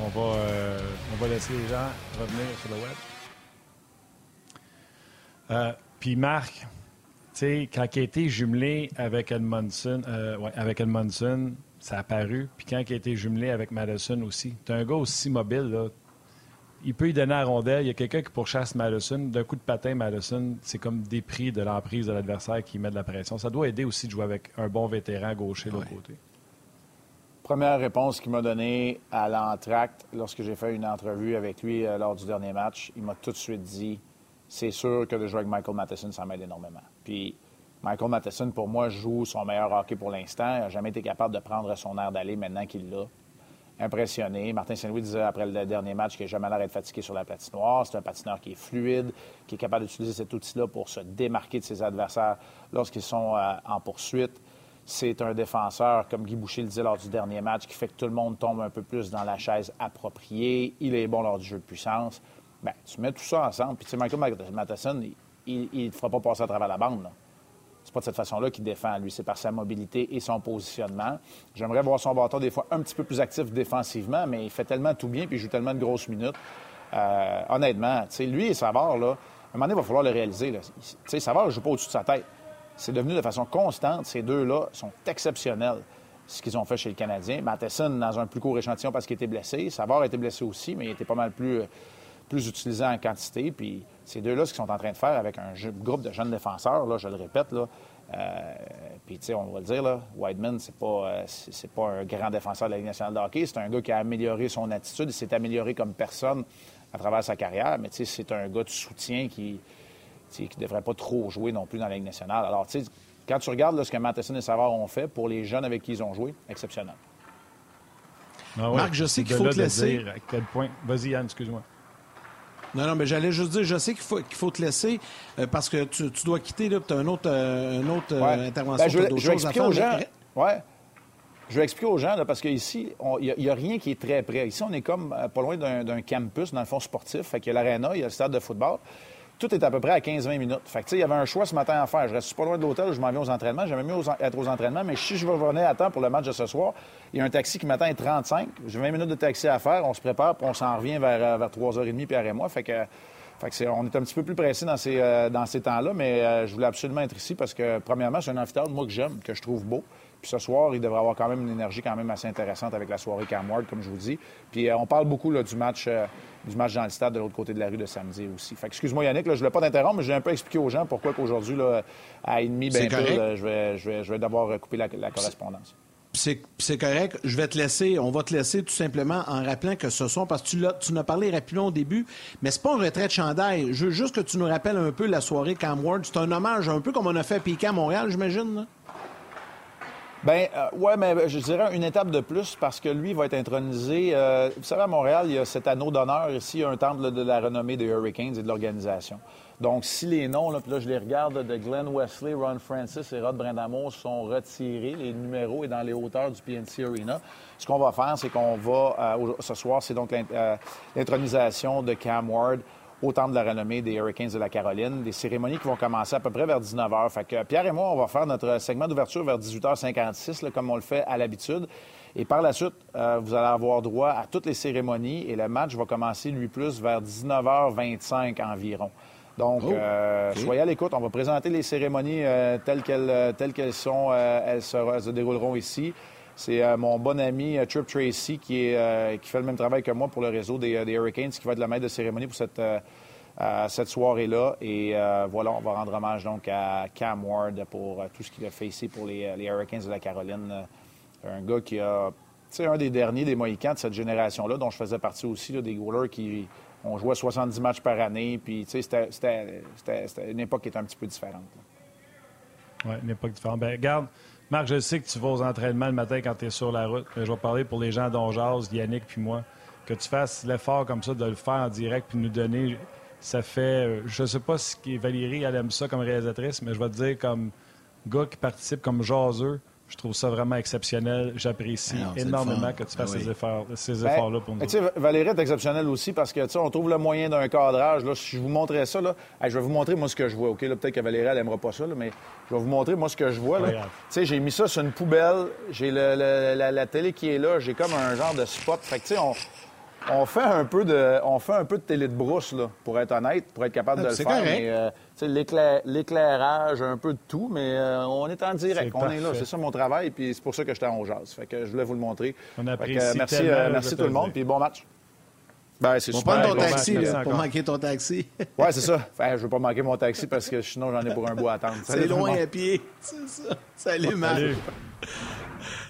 On, va, euh, on va laisser les gens revenir sur le web. Euh, puis Marc, tu sais, quand il a été jumelé avec Edmondson, euh, ouais, avec Edmondson, ça a apparu. Puis quand il a été jumelé avec Madison aussi. Tu un gars aussi mobile, là il peut y donner à rondelle. Il y a quelqu'un qui pourchasse Madison. D'un coup de patin, Madison, c'est comme des prix de l'emprise de l'adversaire qui met de la pression. Ça doit aider aussi de jouer avec un bon vétéran gaucher de l'autre côté. Première réponse qu'il m'a donnée à l'entracte lorsque j'ai fait une entrevue avec lui euh, lors du dernier match, il m'a tout de suite dit c'est sûr que de jouer avec Michael Matheson, ça m'aide énormément. Puis Michael Matheson, pour moi, joue son meilleur hockey pour l'instant. Il n'a jamais été capable de prendre son air d'aller maintenant qu'il l'a impressionné. Martin Saint-Louis disait après le dernier match qu'il n'a jamais l'air d'être fatigué sur la patinoire. C'est un patineur qui est fluide, qui est capable d'utiliser cet outil-là pour se démarquer de ses adversaires lorsqu'ils sont euh, en poursuite. C'est un défenseur, comme Guy Boucher le disait lors du dernier match, qui fait que tout le monde tombe un peu plus dans la chaise appropriée. Il est bon lors du jeu de puissance. Bien, tu mets tout ça ensemble. Puis, tu sais, Michael Matheson, il ne fera pas passer à travers la bande. Là pas de cette façon-là qu'il défend, lui. C'est par sa mobilité et son positionnement. J'aimerais voir son bâton des fois un petit peu plus actif défensivement, mais il fait tellement tout bien puis il joue tellement de grosses minutes. Euh, honnêtement, lui et Savard, là, à un moment donné, il va falloir le réaliser. Là. Savard ne joue pas au-dessus de sa tête. C'est devenu de façon constante. Ces deux-là sont exceptionnels, ce qu'ils ont fait chez le Canadien. Matheson, dans un plus court échantillon parce qu'il était blessé. Savard a été blessé aussi, mais il était pas mal plus, plus utilisé en quantité. Puis ces deux-là, ce qu'ils sont en train de faire avec un groupe de jeunes défenseurs, là, je le répète, là, puis, tu sais, on va le dire, là, Whiteman, c'est pas, c'est pas un grand défenseur de la Ligue nationale de hockey. C'est un gars qui a amélioré son attitude. Il s'est amélioré comme personne à travers sa carrière. Mais, tu sais, c'est un gars de soutien qui qui ne devrait pas trop jouer non plus dans la Ligue nationale. Alors, tu sais, quand tu regardes ce que Matheson et Savard ont fait pour les jeunes avec qui ils ont joué, exceptionnel. Ah Marc, je sais qu'il faut te laisser. à quel point... Vas-y, Yann, excuse-moi. Non, non, mais j'allais juste dire, je sais qu'il faut, qu'il faut te laisser euh, parce que tu, dois quitter, tu as une autre, euh, une autre euh, intervention. Ben, je, vais, je vais expliquer aux gens. Ouais. Je vais expliquer aux gens, là, parce qu'ici, il n'y a, rien qui est très près. Ici, on est comme pas loin d'un, campus, dans le fond sportif. Fait qu'il y a l'aréna, il y a le stade de football tout est à peu près à 15-20 minutes. Fait que, il y avait un choix ce matin à faire. Je reste pas loin de l'hôtel, je m'en viens aux entraînements. J'aimais mieux être aux entraînements, mais si je venir à temps pour le match de ce soir, il y a un taxi qui m'attend à 35. J'ai 20 minutes de taxi à faire. On se prépare, puis on s'en revient vers, euh, vers 3h30, Pierre et moi. Fait que, fait on est un petit peu plus pressé dans ces, euh, ces temps-là, mais euh, je voulais absolument être ici parce que, premièrement, c'est un amphithéâtre, moi, que j'aime, que je trouve beau. Puis ce soir, il devrait avoir quand même une énergie quand même assez intéressante avec la soirée Cam comme je vous dis. Puis on parle beaucoup là, du match du match dans le stade de l'autre côté de la rue de samedi aussi. Fait excuse-moi Yannick, je ne voulais pas t'interrompre, mais j'ai un peu expliqué aux gens pourquoi qu'aujourd'hui, à demi, ben je vais, je vais, je vais d'abord couper la, correspondance. C'est correct. Je vais te laisser, on va te laisser tout simplement en rappelant que ce sont, parce que tu l'as, tu as parlé rapidement au début, mais c'est pas un retrait de chandail. Je veux juste que tu nous rappelles un peu la soirée Cam Ward. C'est un hommage un peu comme on a fait à à Montréal, j'imagine. Ben euh, ouais, mais je dirais une étape de plus parce que lui va être intronisé. Euh, vous savez, à Montréal, il y a cet anneau d'honneur ici, un temple de la renommée des Hurricanes et de l'organisation. Donc, si les noms, là, là, je les regarde, de Glenn Wesley, Ron Francis et Rod Brindamore sont retirés, les numéros et dans les hauteurs du PNC Arena, ce qu'on va faire, c'est qu'on va, euh, ce soir, c'est donc l'intronisation de Cam Ward au Temple de la renommée des Hurricanes de la Caroline. Des cérémonies qui vont commencer à peu près vers 19h. Fait que Pierre et moi, on va faire notre segment d'ouverture vers 18h56, comme on le fait à l'habitude. Et par la suite, euh, vous allez avoir droit à toutes les cérémonies et le match va commencer, lui, plus vers 19h25 environ. Donc, oh, euh, soyez à l'écoute. On va présenter les cérémonies euh, telles qu'elles sont. elles se dérouleront ici. C'est euh, mon bon ami euh, Trip Tracy euh, qui fait le même travail que moi pour le réseau des, Hurricanes, qui va être le maître de cérémonie pour cette, cette soirée-là. Et voilà, on va rendre hommage donc à Cam Ward pour tout ce qu'il a fait ici pour les, Hurricanes de la Caroline. Un gars qui a, tu un des derniers des Mohicans de cette génération-là, dont je faisais partie aussi, des goalers qui ont joué 70 matchs par année. Puis, tu sais, c'était une époque qui était un petit peu différente. Oui, une époque différente. Bien, regarde, Marc, je sais que tu vas aux entraînements le matin quand tu es sur la route. Mais je vais parler pour les gens dont Yannick puis moi. Que tu fasses l'effort comme ça de le faire en direct puis nous donner. Ça fait. Je sais pas si Valérie, elle aime ça comme réalisatrice, mais je vais te dire comme gars qui participe comme jaseux. Je trouve ça vraiment exceptionnel. J'apprécie ah énormément que tu fasses ben ces, efforts, ces ben, efforts-là pour nous. Valérie est exceptionnelle aussi parce que on trouve le moyen d'un cadrage. Là, si je vous montrais ça, là, je vais vous montrer moi ce que je vois. OK, peut-être que Valérie, elle n'aimera pas ça, mais je vais vous montrer moi ce que je vois. J'ai mis ça sur une poubelle. J'ai la, télé qui est là. J'ai comme un genre de spot. Fait que, on, on fait un peu de, on fait un peu de télé de brousse, là, pour être honnête, pour être capable de le faire. Mais, euh, l'éclairage, un peu de tout, mais euh, on est en direct, on est là. C'est ça mon travail, puis c'est pour ça que j'étais en jazz. Fait que je voulais vous le montrer. On apprécie merci, euh, merci tout le monde, puis bon match. Ben, c'est super. ton taxi, pour manquer ton taxi. oui, c'est ça. Enfin, je veux pas manquer mon taxi parce que sinon, j'en ai pour un bout à attendre. C'est loin à pied. C'est ça. Salut, Marc.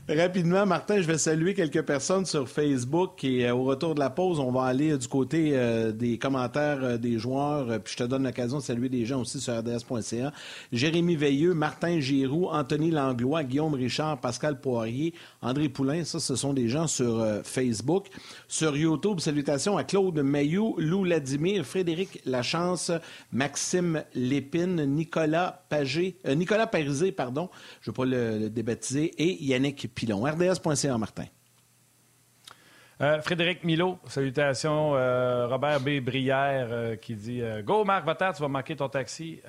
Rapidement, Martin, je vais saluer quelques personnes sur Facebook et euh, au retour de la pause, on va aller du côté euh, des commentaires euh, des joueurs, puis je te donne l'occasion de saluer des gens aussi sur rds.ca. Jérémy Veilleux, Martin Giroux, Anthony Langlois, Guillaume Richard, Pascal Poirier, André Poulain, ça, ce sont des gens sur Facebook. Sur YouTube, salutations à Claude Mayou, Lou Ladimir, Frédéric Lachance, Maxime Lépine, Nicolas Pagé, Nicolas Parisé, pardon, je ne vais pas le, le débaptiser, et Yannick Pilon. RDS.ca, Martin. Euh, Frédéric Milo, salutations. Euh, Robert B. Brière euh, qui dit Go Marc Vater, tu vas manquer ton taxi.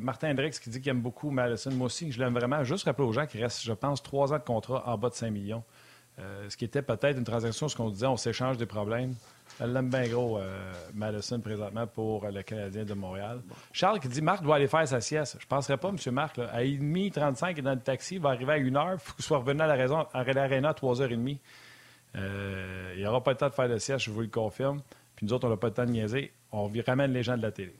Martin Hendrix qui dit qu'il aime beaucoup Madison. Moi aussi, je l'aime vraiment. Juste rappeler aux gens qu'il reste, je pense, trois ans de contrat en bas de 5 millions. ce qui était peut-être une transaction, ce qu'on disait, on s'échange des problèmes. Elle l'aime bien gros, Madison, présentement, pour le Canadien de Montréal. Charles qui dit Marc doit aller faire sa sieste. Je ne penserais pas, M. Marc. Là, à 1h35, 35 dans le taxi, il va arriver à 1h. Il faut qu'il soit revenu à la à l'aréna à 3h30. Euh, il n'y aura pas le temps de faire le sieste, je vous le confirme. Puis nous autres, on n'a pas le temps de niaiser. On ramène les gens de la télé.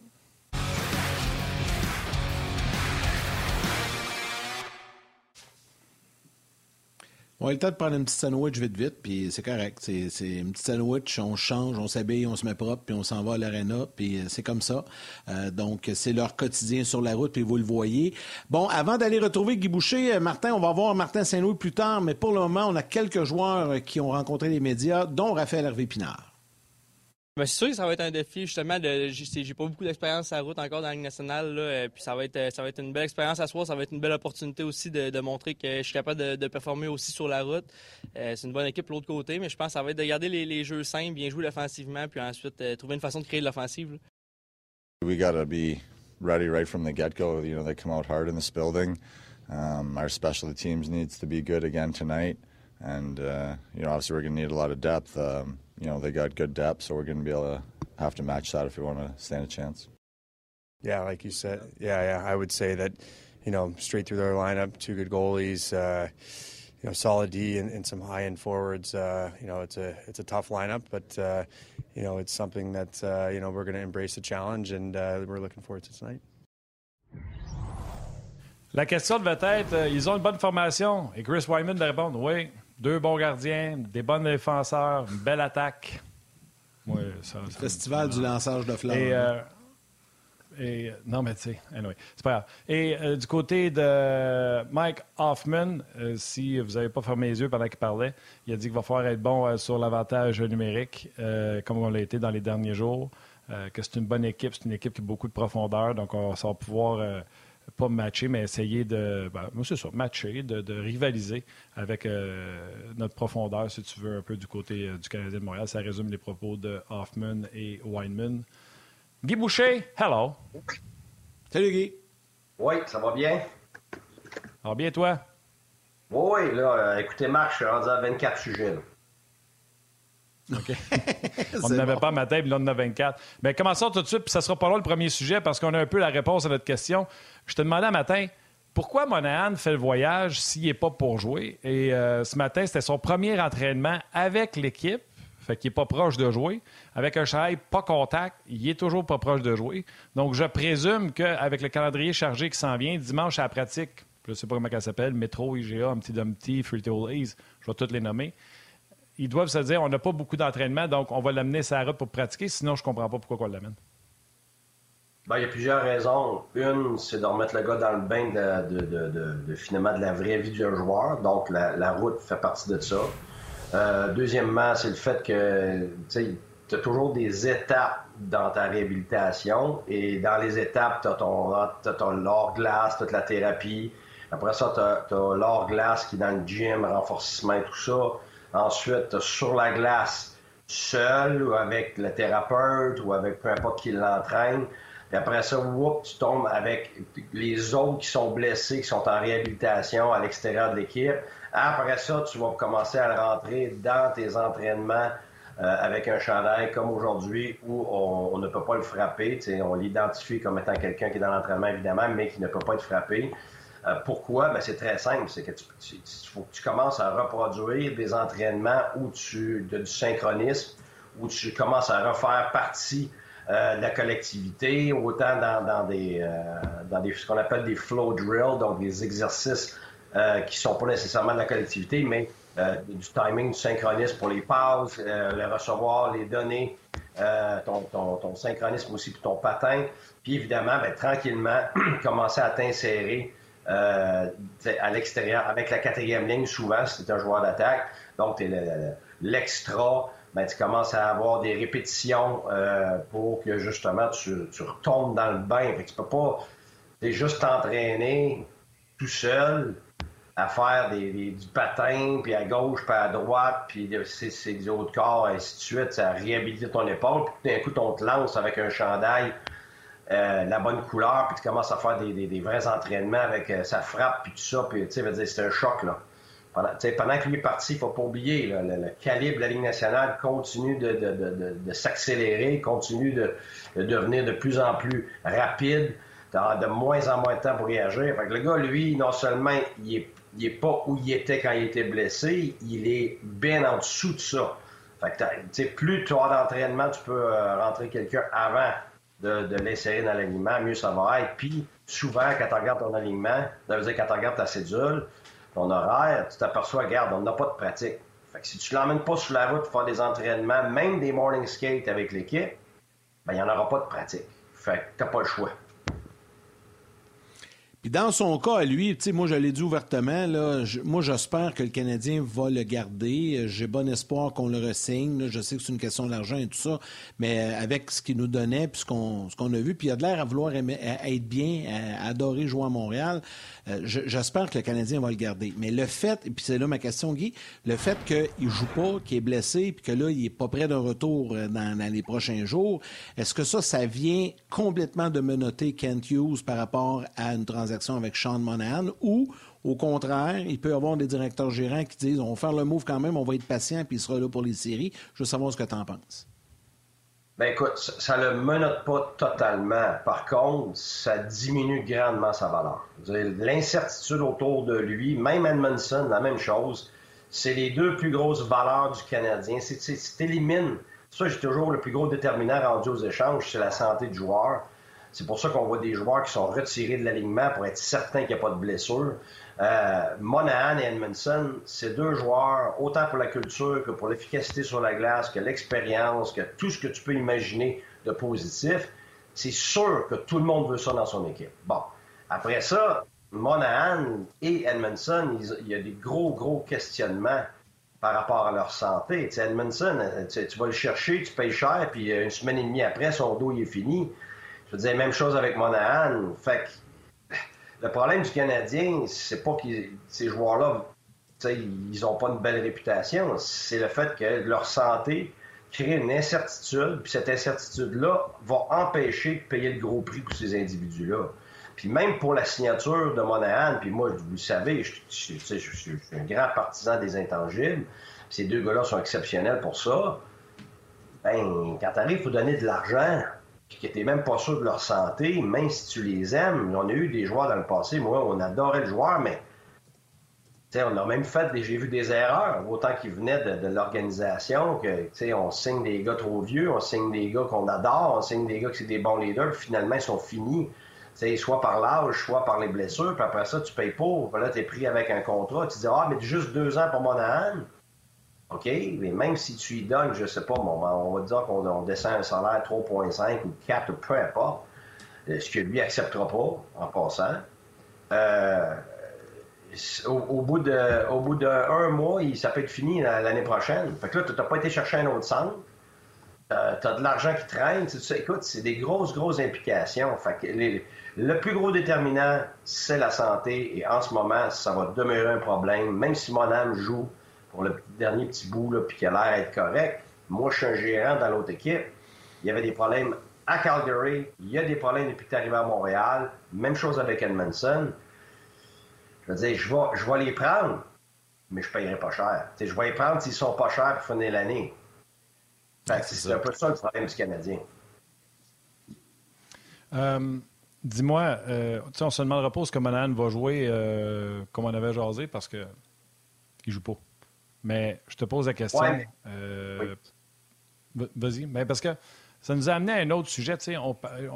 On a le temps de prendre une petite sandwich vite, vite, puis c'est correct. C'est une petite sandwich, on change, on s'habille, on se met propre, puis on s'en va à l'aréna, puis euh, c'est comme ça. Euh, donc, c'est leur quotidien sur la route, puis vous le voyez. Bon, avant d'aller retrouver Guy Boucher, euh, Martin, on va voir Martin Saint-Louis plus tard, mais pour le moment, on a quelques joueurs qui ont rencontré les médias, dont Raphaël Hervé Pinard. Ben, c'est sûr que ça va être un défi, justement. J'ai pas beaucoup d'expérience à route encore dans la Ligue nationale. Là, euh, puis ça va, être, ça va être une belle expérience à soi. Ça va être une belle opportunité aussi de, montrer que je suis capable de, performer aussi sur la route. Euh, c'est une bonne équipe de l'autre côté, mais je pense que ça va être de garder les, jeux simples, bien jouer offensivement, puis ensuite euh, trouver une façon de créer de l'offensive. We gotta be ready right from the get-go. You know, they come out hard in this building. Um, our specialty teams needs to be good again tonight. And, uh, you know, obviously we're going need a lot of depth. Um, you know, they got good depth, so we're going to be able to have to match that if we want to stand a chance. Yeah, like you said, yeah, yeah, I would say that, you know, straight through their lineup, two good goalies, uh, you know, solid D and, and some high end forwards. Uh, you know, it's a it's a tough lineup, but uh, you know, it's something that uh, you know we're going to embrace the challenge, and uh, we're looking forward to tonight. La question devait être, euh, ils ont une bonne formation. Et Chris Wyman de répondre, oui, Deux bons gardiens, des bons défenseurs, une belle attaque. Ouais, ça, Festival du lançage de fleurs. Et, euh, et, non, mais tu sais, anyway, c'est pas grave. Et euh, du côté de Mike Hoffman, euh, si vous n'avez pas fermé les yeux pendant qu'il parlait, il a dit qu'il va falloir être bon sur l'avantage numérique, comme on l'a été dans les derniers jours, que c'est une bonne équipe, c'est une équipe qui a beaucoup de profondeur, donc on va pouvoir pas matcher, mais essayer de, ben, c'est ça, matcher, de, rivaliser avec euh, notre profondeur, si tu veux, un peu du côté euh, du Canadien de Montréal. Ça résume les propos de Hoffman et Weinman. Guy Boucher, hello. Salut Guy. Oui, ça va bien? Ça va bien, toi? Oui, là, euh, écoutez, Marc, je suis rendu à 24 sujets. On n'avait pas ma table, là, on en a 24. Mais commençons tout de suite, puis ça sera pas là le premier sujet parce qu'on a un peu la réponse à notre question. Je te demandais un matin, pourquoi Monahan fait le voyage s'il n'est pas pour jouer? Et euh, ce matin, c'était son premier entraînement avec l'équipe. Fait qu'il n'est pas proche de jouer. Avec un chandail pas contact, il est toujours pas proche de jouer. Donc, je présume qu'avec le calendrier chargé qui s'en vient, dimanche à la pratique, je ne sais pas comment elle s'appelle, Métro, IGA, Humpty Dumpty, Free Ease, je vais toutes les nommer ils doivent se dire on n'a pas beaucoup d'entraînement, donc on va l'amener sur route pour pratiquer, sinon je ne comprends pas pourquoi on l'amène. Ben, il y a plusieurs raisons. Une, c'est de remettre le gars dans le bain de, finalement de la vraie vie d'un joueur. Donc, la, route fait partie de ça. Euh, deuxièmement, c'est le fait que tu as toujours des étapes dans ta réhabilitation. Et dans les étapes, tu as ton, ton l'or-glace, toute la thérapie. Après ça, tu as, as l'or-glace qui est dans le gym, renforcement et tout ça. Ensuite, sur la glace, seul ou avec le thérapeute ou avec peu importe qui l'entraîne. Et après ça, tu tombes avec les autres qui sont blessés, qui sont en réhabilitation à l'extérieur de l'équipe. Après ça, tu vas commencer à rentrer dans tes entraînements euh, avec un chandail comme aujourd'hui où on, ne peut pas le frapper. on l'identifie comme étant quelqu'un qui est dans l'entraînement, évidemment, mais qui ne peut pas être frappé. Euh, pourquoi? Ben, c'est très simple. C'est que tu, faut que tu commences à reproduire des entraînements où tu, de, du synchronisme, où tu commences à refaire partie euh, de la collectivité, autant dans, dans des, euh, dans des, ce qu'on appelle des flow drills, donc des exercices qui sont pas nécessairement de la collectivité, mais du timing, du synchronisme pour les passes, les recevoir, les données, ton, ton, ton, synchronisme aussi pour ton patin. Puis évidemment, ben, tranquillement, commencer à t'insérer euh, à l'extérieur, avec la quatrième ligne, souvent, c'est un joueur d'attaque. Donc, tu l'extra. Ben, tu commences à avoir des répétitions euh, pour que justement tu, tu, retombes dans le bain. Fait que tu peux pas es juste t'entraîner tout seul à faire des, du patin, puis à gauche, puis à droite, puis c'est du haut de corps, ainsi de suite. Ça réhabilite ton épaule, puis d'un coup, on te lance avec un chandail euh, la bonne couleur, puis tu commences à faire des, vrais entraînements avec euh, sa frappe, puis tout ça, puis tu sais, c'est un choc, là. Pendant, pendant que lui est parti, il faut pas oublier, le, calibre de la Ligue nationale continue de, s'accélérer, continue de, devenir de plus en plus rapide, de moins en moins de temps pour réagir. Fait que le gars, lui, non seulement il est, pas où il était quand il était blessé, il est bien en dessous de ça. Fait que, plus tu as d'entraînement, tu peux euh, rentrer quelqu'un avant de, l'insérer dans l'alignement, mieux ça va être. Puis, souvent, quand tu regardes ton alignement, ça veut dire quand tu regardes ta cédule, ton horaire, tu t'aperçois, regarde, on n'a pas de pratique. Fait que si tu l'emmènes pas sur la route pour faire des entraînements, même des morning skates avec l'équipe, ben, il n'y en aura pas de pratique. Fait que t'as pas le choix dans son cas, lui, moi, je l'ai dit ouvertement, là, moi, j'espère que le Canadien va le garder. J'ai bon espoir qu'on le ressigne. Je sais que c'est une question d'argent et tout ça, mais euh, avec ce qu'il nous donnait, puis ce qu'on, a vu, puis il a de l'air à vouloir être bien, à, adorer jouer à Montréal, euh, j'espère que le Canadien va le garder. Mais le fait, et puis c'est là ma question, Guy, le fait qu'il joue pas, qu'il est blessé, puis que là, il est pas près d'un retour euh, dans, dans les prochains jours, est-ce que ça, ça vient complètement de menotter Kent Hughes par rapport à une transaction avec Sean Monahan ou au contraire, il peut y avoir des directeurs gérants qui disent on va faire le move quand même, on va être patient, puis il sera là pour les séries. Je veux savoir ce que tu en penses. Ben écoute, ça ne le menote pas totalement. Par contre, ça diminue grandement sa valeur. L'incertitude autour de lui, même Edmondson, la même chose, c'est les deux plus grosses valeurs du Canadien. C'est t'élimines. Ça, j'ai toujours le plus gros déterminant rendu aux échanges, c'est la santé du joueur. C'est pour ça qu'on voit des joueurs qui sont retirés de l'alignement pour être certain qu'il n'y a pas de blessure. Euh, Monahan et Edmondson, c'est deux joueurs, autant pour la culture que pour l'efficacité sur la glace, que l'expérience, que tout ce que tu peux imaginer de positif. C'est sûr que tout le monde veut ça dans son équipe. Bon, après ça, Monahan et Edmondson, il y a des gros, gros questionnements par rapport à leur santé. Tu Edmondson, euh, tu, tu, vas le chercher, tu payes cher, puis euh, une semaine et demie après, son dos il est fini. Je veux dire, même chose avec Monahan. Fait que le problème du Canadien, c'est pas que ces joueurs-là, ils n'ont pas une belle réputation. C'est le fait que leur santé crée une incertitude, puis cette incertitude-là va empêcher de payer le gros prix pour ces individus-là. Puis même pour la signature de Monahan, puis moi, vous le savez, je, suis un grand partisan des intangibles. Ces deux gars-là sont exceptionnels pour ça. Ben, quand t'arrives, il faut donner de l'argent qui n'étaient même pas sûrs de leur santé, même si tu les aimes. On a eu des joueurs dans le passé, moi, on adorait le joueur, mais on a même fait, j'ai vu des erreurs, autant qu'ils venaient de, l'organisation, que on signe des gars trop vieux, on signe des gars qu'on adore, on signe des gars qui sont des bons leaders, puis finalement, ils sont finis. soit par l'âge, soit par les blessures, puis après ça, tu payes pour, puis là, tu es pris avec un contrat, tu dis Ah, mais juste deux ans pour Monahan. OK, mais même si tu y donnes, je sais pas, on va dire qu'on descend un salaire 3,5 ou 4 ou peu importe, euh, ce que lui acceptera pas en passant. Euh, au, bout d'un mois, ça peut être fini l'année prochaine. Fait que là, tu n'as pas été chercher un autre centre. Tu as de l'argent qui traîne. Tu sais, écoute, c'est des grosses, grosses implications. Fait que le plus gros déterminant, c'est la santé. Et en ce moment, ça va demeurer un problème. Même si mon âme joue pour le dernier petit bout, là, puis qui a l'air d'être correct. Moi, je suis un gérant dans l'autre équipe. Il y avait des problèmes à Calgary. Il y a des problèmes depuis que tu arrivé à Montréal. Même chose avec Edmondson. Je veux dire, je vais, je les prendre, mais je ne payerai pas cher. je vais les prendre s'ils sont pas chers pour finir l'année. c'est un peu ça le problème du Canadien. Euh, dis-moi, euh, on se demandera pas ce que Monahan va jouer euh, comme on avait jasé parce que il joue pas. Mais je te pose la question. Euh, vas-y. Mais parce que ça nous a amené à un autre sujet.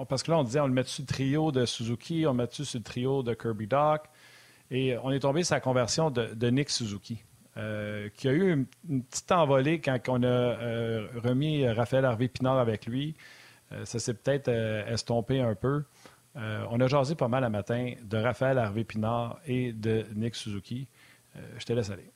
parce que là, on disait, on le met sur le trio de Suzuki, on le met sur le trio de Kirby Doc. Et on est tombé sur la conversion de, Nick Suzuki, euh, qui a eu une, petite envolée quand on a euh, remis Raphaël Harvey Pinard avec lui. ça s'est peut-être estompé un peu. on a jasé pas mal à matin de Raphaël Harvey Pinard et de Nick Suzuki. je te laisse aller.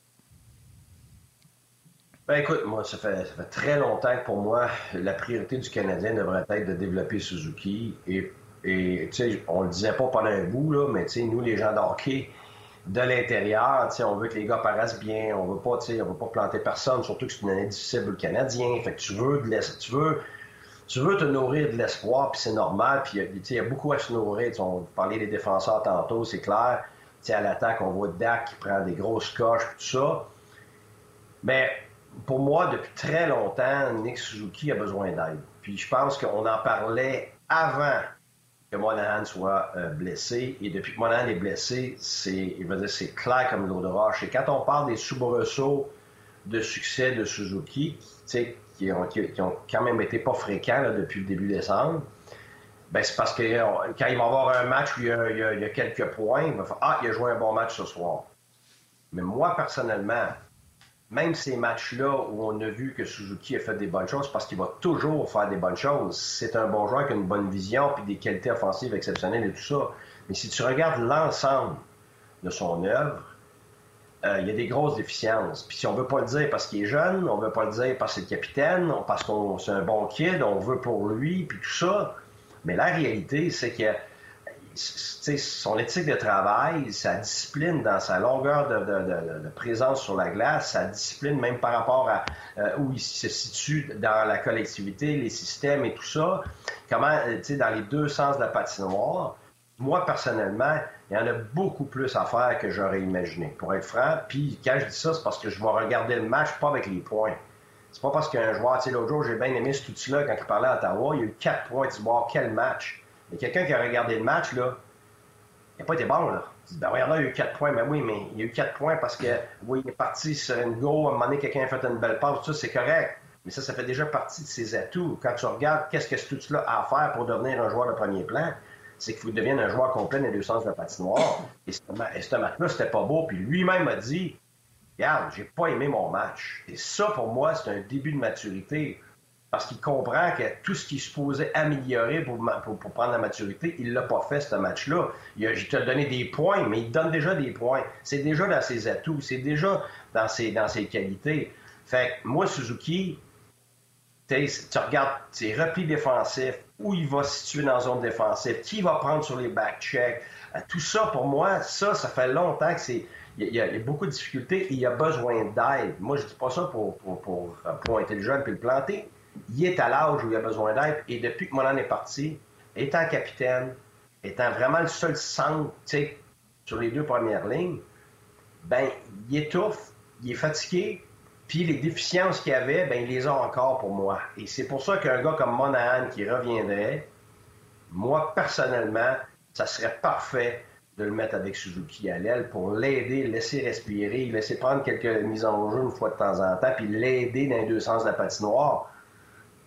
Ben écoute, moi, ça fait, très longtemps que pour moi, la priorité du Canadien devrait être de développer Suzuki. Et, tu sais, on le disait pas pendant un bout, là, mais tu sais, nous, les gens d'hockey, de l'intérieur, tu sais, on veut que les gars paraissent bien, on veut pas, tu sais, on veut pas planter personne, surtout que c'est une année difficile pour le Canadien. Fait que tu veux de tu veux, tu veux te nourrir de l'espoir, puis c'est normal, puis il y a beaucoup à se nourrir. on parlait des défenseurs tantôt, c'est clair. Tu sais, à l'attaque, on voit Dak qui prend des grosses coches, tout ça. Mais pour moi, depuis très longtemps, Nick Suzuki a besoin d'aide. Puis je pense qu'on en parlait avant que Monahan soit euh, blessé. Et depuis que Monahan est blessé, c'est, c'est clair comme l'eau de roche. Et quand on parle des soubresauts de succès de Suzuki, qui ont, qui, ont quand même été pas fréquents depuis le début décembre, ben c'est parce que quand il va avoir un match où il y a, quelques points, il va faire Ah, il a joué un bon match ce soir. Mais moi, personnellement, même ces matchs-là où on a vu que Suzuki a fait des bonnes choses, parce qu'il va toujours faire des bonnes choses. C'est un bon joueur qui a une bonne vision puis des qualités offensives exceptionnelles et tout ça. Mais si tu regardes l'ensemble de son œuvre, euh, il y a des grosses déficiences. Puis si on veut pas le dire parce qu'il est jeune, on veut pas le dire parce que c'est le capitaine, parce qu'on c'est un bon kid, on veut pour lui, puis tout ça. Mais la réalité, c'est que son éthique de travail, sa discipline dans sa longueur de, présence sur la glace, sa discipline même par rapport à euh, où il se situe dans la collectivité, les systèmes et tout ça, comment, euh, tu sais, dans les deux sens de la patinoire, moi, personnellement, il y en a beaucoup plus à faire que j'aurais imaginé, pour être franc. Puis, quand je dis ça, c'est parce que je vais regarder le match pas avec les points. C'est pas parce qu'un joueur, tu sais, l'autre jour, j'ai bien aimé ce outil-là quand il parlait à Ottawa, il y a eu quatre points, tu vois, quel match. Mais quelqu'un qui a regardé le match, là, il n'a pas été bon, là. Ben, il y a eu quatre points. Mais oui, mais il y a eu quatre points parce que, oui, il est parti sur une go. À un moment donné, quelqu'un a fait une belle passe. Tout ça, c'est correct. Mais ça, ça fait déjà partie de ses atouts. Quand tu regardes qu'est-ce que tout cela a à faire pour devenir un joueur de premier plan, c'est qu'il faut devienne un joueur complet dans les deux sens de la patinoire. Et ce match-là, c'était pas beau. Puis lui-même a dit Regarde, j'ai pas aimé mon match. Et ça, pour moi, c'est un début de maturité parce qu'il comprend que tout ce qu'il supposait améliorer pour, pour, prendre la maturité, il l'a pas fait, ce match-là. Il, il t'a donné des points, mais il donne déjà des points. C'est déjà dans ses atouts, c'est déjà dans ses, dans ses qualités. Fait que moi, Suzuki, tu regardes ses replis défensifs, où il va se situer dans la zone défensive, qui va prendre sur les back-checks. Euh, tout ça, pour moi, ça, ça fait longtemps que c'est il y, a, beaucoup de difficultés et il y a besoin d'aide. Moi, je dis pas ça pour, pour, pour pointer le jeune puis le planter il est à l'âge où il a besoin d'aide. Et depuis que Monan est parti, étant capitaine, étant vraiment le seul centre sur les deux premières lignes, ben, il étouffe, il est fatigué, puis les déficiences qu'il avait, ben, il les a encore pour moi. Et c'est pour ça qu'un gars comme Monahan qui reviendrait, moi, personnellement, ça serait parfait de le mettre avec Suzuki à l'aile pour l'aider, laisser respirer, laisser prendre quelques mises en jeu une fois de temps en temps, puis l'aider dans les deux sens de la patinoire.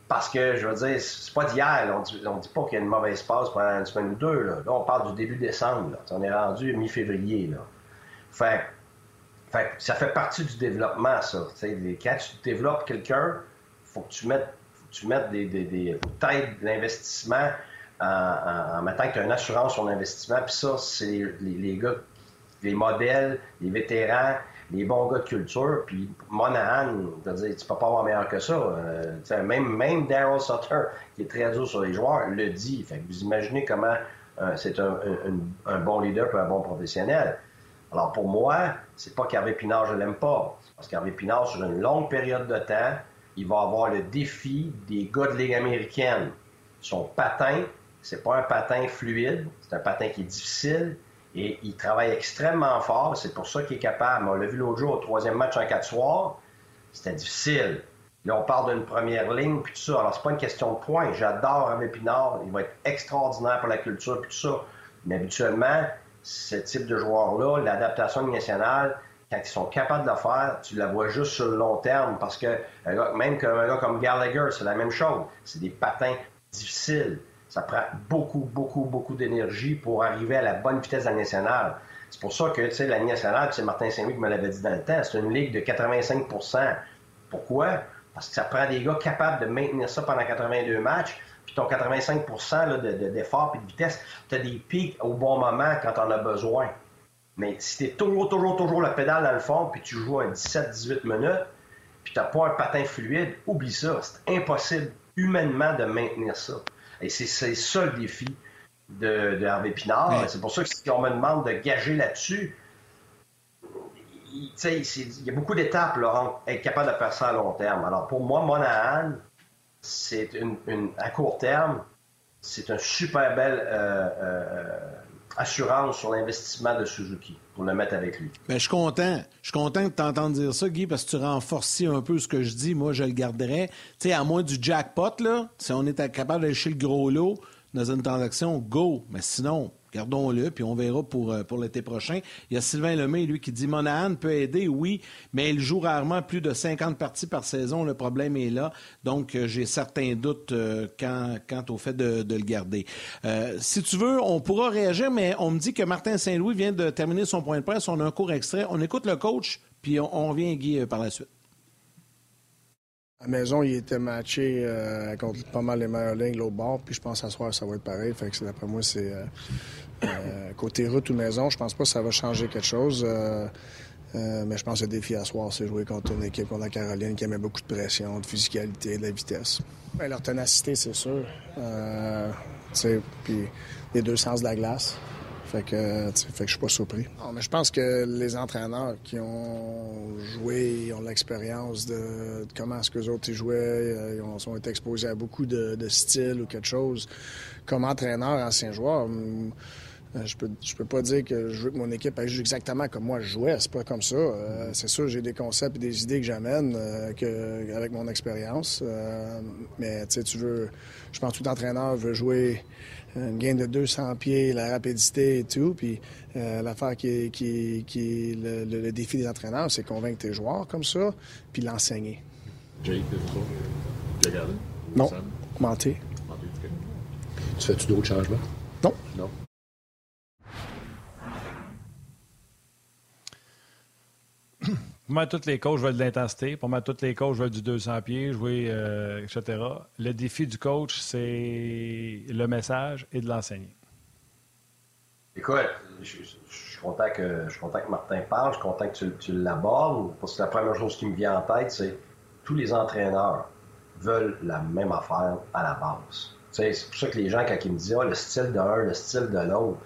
Parce que, je veux dire, c'est pas d'hier. On dit, dit pas qu'il y a une mauvaise passe pendant une semaine ou deux. Là, on parle du début décembre. On est rendu mi-février. Fait, fait, ça fait partie du développement, ça. quand tu développes quelqu'un, faut que tu mettes, tu mettes des, des, des têtes d'investissement en, mettant que tu as une assurance sur l'investissement. Puis ça, c'est les, les, gars, les modèles, les vétérans, les bons gars de culture. Puis Monahan, tu peux pas avoir meilleur que ça. Euh, même même Daryl Sutter, qui est très dur sur les joueurs, le dit. Fait que vous imaginez comment euh, c'est un, un, bon leader et un bon professionnel. Alors pour moi, c'est pas qu'Hervé Pinard, je l'aime pas. C'est parce qu'Hervé Pinard, sur une longue période de temps, il va avoir le défi des gars de Ligue américaine. Son patin, c'est pas un patin fluide, c'est un patin qui est difficile, et il travaille extrêmement fort. C'est pour ça qu'il est capable. On l'a vu l'autre jour au troisième match en quatre soirs. C'était difficile. Là, on parle d'une première ligne, puis tout ça. Alors, c'est pas une question de points. J'adore Hervé Pinard. Il va être extraordinaire pour la culture, puis tout ça. Mais habituellement, ce type de joueur-là, l'adaptation nationale, quand ils sont capables de le faire, tu la vois juste sur le long terme. Parce que même un gars comme Gallagher, c'est la même chose. C'est des patins difficiles. Ça prend beaucoup, beaucoup, beaucoup d'énergie pour arriver à la bonne vitesse de la nationale. C'est pour ça que, tu sais, la nationale, c'est Martin Saint-Louis qui me l'avait dit dans le temps, c'est une ligue de 85% Pourquoi? Parce que ça prend des gars capables de maintenir ça pendant 82 matchs. Puis ton 85% d'effort et de vitesse, tu as des pics au bon moment quand on a besoin. Mais si tu es toujours, toujours, toujours le pédale dans le fond, puis tu joues à 17-18 minutes, puis tu n'as pas un patin fluide, oublie ça. C'est impossible humainement de maintenir ça. Et c'est ça le défi de, de Harvey Pinard. C'est pour ça que si on me demande de gager là-dessus, il, il, y a beaucoup d'étapes, Laurent, être capable de faire ça à long terme. Alors pour moi, Monahan, c'est une, à court terme, c'est une super belle euh, euh, assurance sur l'investissement de Suzuki pour mettre avec lui. Mais je suis content. Je suis content de t'entendre dire ça, Guy, parce que tu renforces un peu ce que je dis. Moi, je le garderais. Tu sais, à moins du jackpot, là, si on est capable d'aller chez le gros lot dans une transaction, go. Mais sinon, Gardons-le, puis on verra pour, euh, pour l'été prochain. Il y a Sylvain Lemay, lui, qui dit Monahan peut aider, oui, mais il joue rarement plus de 50 parties par saison. Le problème est là. Donc, euh, j'ai certains doutes euh, quant, quant, au fait de, le garder. si tu veux, on pourra réagir, mais on me dit que Martin Saint-Louis vient de terminer son point de presse. On a un court extrait. On écoute le coach, puis on, on revient, Guy, par la suite. À la maison, il était matché euh, contre pas mal les meilleures lignes l'autre bord, puis je pense à soir, ça va être pareil. Fait que d'après moi, c'est euh, euh, côté route ou maison, je pense pas que ça va changer quelque chose. mais je pense que le défi à soir, c'est jouer contre une équipe comme la Caroline qui met beaucoup de pression, de physicalité, de la vitesse. Bien, leur ténacité, c'est sûr. puis les deux sens de la glace. Fait que, fait que je suis pas surpris. Non, mais je pense que les entraîneurs qui ont joué, ont l'expérience de, comment est-ce que les autres jouaient, euh, ils ont, été exposés à beaucoup de, styles ou quelque chose. Comme entraîneur, ancien joueur, hum, euh, je peux, je peux pas dire que je veux que mon équipe joue exactement comme moi je jouais. C'est pas comme ça. Euh, c'est sûr, j'ai des concepts et des idées que j'amène avec mon expérience. mais tu veux, je pense que tout entraîneur veut jouer une gain de 200 pieds, la rapidité et tout. Puis euh, l'affaire qui, qui, qui le, le, défi des entraîneurs, c'est convaincre tes joueurs comme ça, puis l'enseigner. Jake, tu? Non, menté. Tu fais-tu d'autres changements? Non. Non. Pour moi, tous les coachs veulent de l'intensité. Pour moi, tous les coachs veulent du 200 pieds, jouer, euh, etc. Le défi du coach, c'est le message et de l'enseigner. Écoute, je, suis content que, je suis content que Martin parle, je suis content que tu, l'abordes, parce que la première chose qui me vient en tête, c'est tous les entraîneurs veulent la même affaire à la base. C'est pour ça que les gens, quand ils me disent ah, le style d'un, le style de l'autre,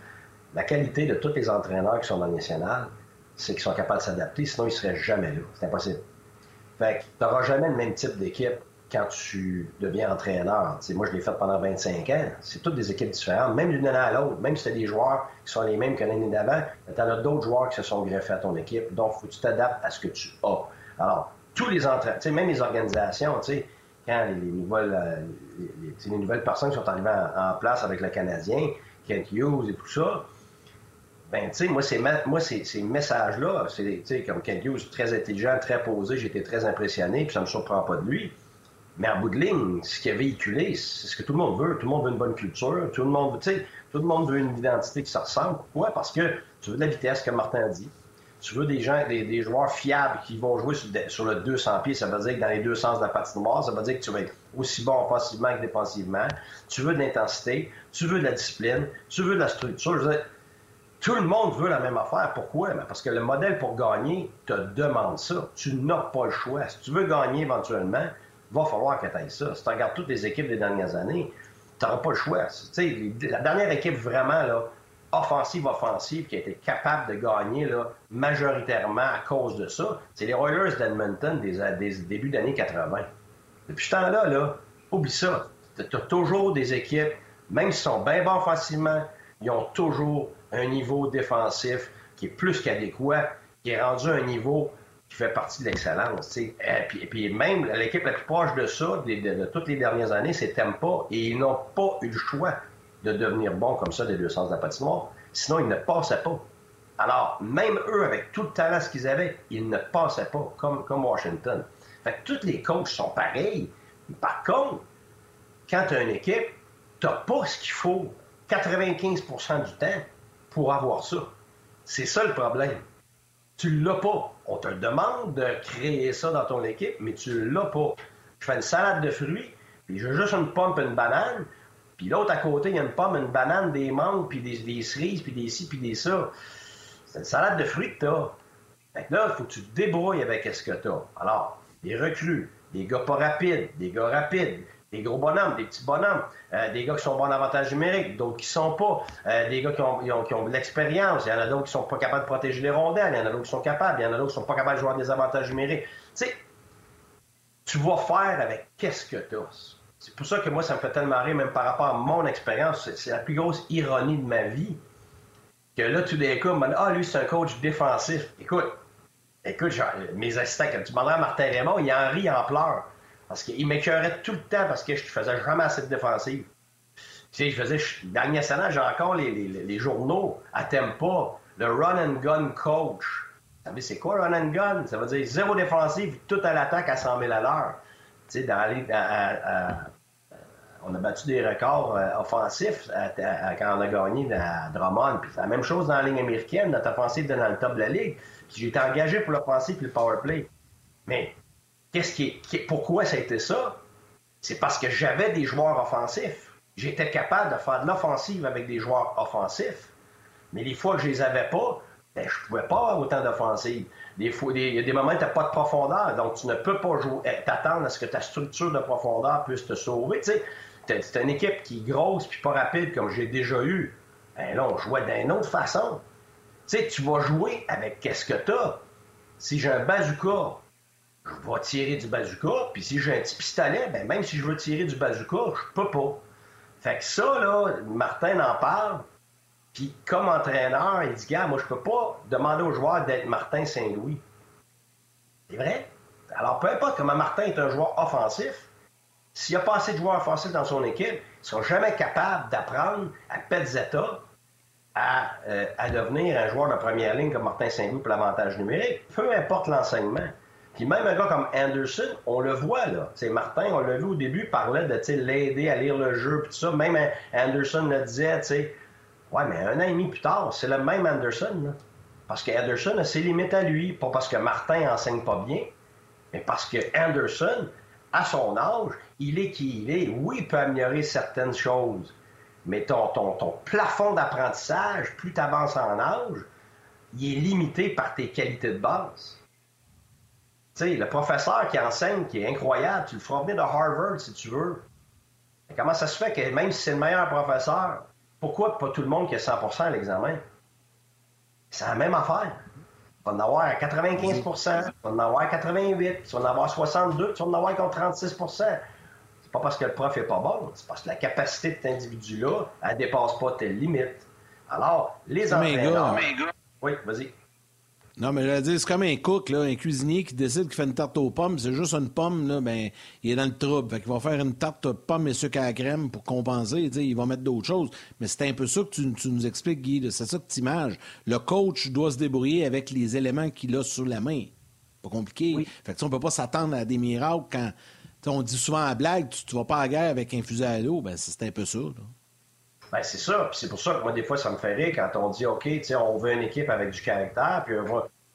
la qualité de tous les entraîneurs qui sont dans le national, c'est qu'ils sont capables de s'adapter, sinon ils ne seraient jamais là. C'est impossible. Fait que tu n'auras jamais le même type d'équipe quand tu deviens entraîneur. moi, je l'ai fait pendant 25 ans. C'est toutes des équipes différentes, même d'une année à l'autre. Même si tu as des joueurs qui sont les mêmes que l'année d'avant, tu as d'autres joueurs qui se sont greffés à ton équipe. Donc, faut que tu t'adaptes à ce que tu as. Alors, tous les entraîneurs, même les organisations, quand les, nouvelles, euh, les, nouvelles personnes qui sont arrivées en, en place avec le Canadien, Kent Hughes et tout ça, ben, tu sais, moi, ces, moi, ces, ces messages-là, c'est, comme Ken Hughes, très intelligent, très posé, j'étais très impressionné, puis ça me surprend pas de lui. Mais en bout de ligne, ce qu'il a véhiculé, c'est ce que tout le monde veut. Tout le monde veut une bonne culture. Tout le monde, tout le monde veut une identité qui se ressemble. Pourquoi? Parce que tu veux de la vitesse, comme Martin dit. Tu veux des gens, des, joueurs fiables qui vont jouer sur, le 200 pieds. Ça veut dire que dans les deux sens de la patinoire, ça veut dire que tu vas être aussi bon offensivement que défensivement. Tu veux de l'intensité. Tu veux de la discipline. Tu veux de la structure. Je veux dire, tout le monde veut la même affaire. Pourquoi? Ben, parce que le modèle pour gagner te demande ça. Tu n'as pas le choix. Si tu veux gagner éventuellement, va falloir que tu ailles ça. Si tu regardes toutes les équipes des dernières années, tu n'auras pas le choix. la dernière équipe vraiment offensive, offensive, qui a été capable de gagner majoritairement à cause de ça, c'est les Oilers d'Edmonton des, des débuts d'années 80. Depuis ce temps-là, là, oublie ça. Tu as toujours des équipes, même s'ils sont bien bons offensivement, ils ont toujours un niveau défensif qui est plus qu'adéquat, qui est rendu à un niveau qui fait partie de l'excellence. Et euh, puis, puis, même l'équipe la plus proche de ça, de, toutes les dernières années, c'est Tempa, et ils n'ont pas eu le choix de devenir bons comme ça des deux sens de la patinoire, sinon ils ne passaient pas. Alors, même eux, avec tout le talent qu'ils avaient, ils ne passaient pas, comme, comme Washington. Fait que tous les coachs sont pareils. Par contre, quand tu as une équipe, tu n'as pas ce qu'il faut 95% du temps pour avoir ça. C'est ça le problème. Tu l'as pas. On te demande de créer ça dans ton équipe, mais tu l'as pas. Je fais une salade de fruits, puis j'ai juste une pomme et une banane, puis l'autre à côté, il y a une pomme, une banane, des mangues, puis des, cerises, puis des ci, puis des ça. C'est une salade de fruits que t'as. Fait que là, il faut que tu te débrouilles avec ce que t'as. Alors, des recrues, des gars pas rapides, des gars rapides, des gros bonhommes, des petits bonhommes, euh, des gars qui sont bons en avantage numérique, d'autres qui sont pas, euh, des gars qui ont, de l'expérience, il y en a d'autres qui sont pas capables de protéger les rondelles, il y en a d'autres qui sont capables, il y en a d'autres qui sont pas capables de jouer des avantages numériques. Tu sais, tu vas faire avec qu'est-ce que tu as. C'est pour ça que moi, ça me fait tellement rire, même par rapport à mon expérience. C'est la plus grosse ironie de ma vie. Que là, d'un coup, ah, lui, c'est un coach défensif. Écoute, écoute, mes assistants, quand tu demanderas à Martin Raymond, il en rit, il en pleure. Parce qu'il m'écœurait tout le temps parce que je faisais jamais assez de défensive. Tu sais, je faisais, dans le j'ai encore les, les, journaux à pas le run and gun coach. Vous savez, c'est quoi run and gun? Ça veut dire zéro défensive, tout à l'attaque à 100 000 à l'heure. Tu sais, on a battu des records euh, offensifs quand on a gagné à Drummond. Puis la même chose dans la ligne américaine, notre offensive dans le top de la ligue. J'ai été engagé pour l'offensive et le power play. Mais qu'est-ce pourquoi ça a été ça? C'est parce que j'avais des joueurs offensifs. J'étais capable de faire de l'offensive avec des joueurs offensifs. Mais les fois que je les avais pas, ben, je pouvais pas avoir autant d'offensive. Des fois, il y a des moments où tu n'as pas de profondeur, donc tu ne peux pas jouer, eh, t'attendre à ce que ta structure de profondeur puisse te sauver. C'est une équipe qui est grosse puis pas rapide comme j'ai déjà eu. Ben là, on jouait d'une autre façon. Tu sais, tu vas jouer avec qu'est-ce que tu as. Si j'ai un bazooka, je vais tirer du bazooka, puis si j'ai un petit pistolet, ben même si je veux tirer du bazooka, je peux pas. Fait que ça, là, Martin en parle, puis comme entraîneur, il dit, gars, moi, je peux pas demander aux joueurs d'être Martin Saint-Louis. C'est vrai? Alors, peu importe comment Martin est un joueur offensif, s'il n'y a pas assez de joueurs offensifs dans son équipe, ils ne sont jamais capables d'apprendre à Petzetta à, euh, à, devenir un joueur de première ligne comme Martin Saint-Louis pour l'avantage numérique, peu importe l'enseignement. Puis même un gars comme Anderson, on le voit là. C'est Martin, on l'a vu au début, parlait de l'aider à lire le jeu, puis tout ça. Même Anderson le disait, tu sais. Ouais, mais un an et demi plus tard, c'est le même Anderson. Parce que Anderson a ses limites à lui, pas parce que Martin enseigne pas bien, mais parce que Anderson, à son âge, il est qui il est. Oui, il peut améliorer certaines choses, mais ton, ton, ton plafond d'apprentissage, plus tu avances en âge, il est limité par tes qualités de base. Sais, le professeur qui enseigne, qui est incroyable, tu le feras venir de Harvard si tu veux. comment ça se fait que même si c'est le meilleur professeur, pourquoi pas tout le monde qui a 100% à l'examen? C'est la même affaire. Tu vas en avoir 95 tu vas en avoir 88 tu vas en avoir 62 tu vas en avoir contre 36% C'est pas parce que le prof est pas bon, c'est parce que la capacité de cet individu-là, elle dépasse pas telle limite. Alors, les entraîneurs... Oui, vas-y. Non, mais je veux dire, c'est comme un cook, là, un cuisinier qui décide qu'il fait une tarte aux pommes, c'est juste une pomme, là, ben, il est dans le trouble. Fait qu'il va faire une tarte aux pommes et sucre à la crème pour compenser. Il va mettre d'autres choses. Mais c'est un peu ça que tu, nous expliques, Guy. C'est ça que tu images. Le coach doit se débrouiller avec les éléments qu'il a sous la main. Pas compliqué. Fait que on peut pas s'attendre à des miracles quand. On dit souvent à blague, tu, vas pas à la guerre avec un fusil à l'eau. Ben, c'est un peu ça. Ben, c'est ça. c'est pour ça que moi, des fois, ça me fait rire quand on dit OK, on veut une équipe avec du caractère, puis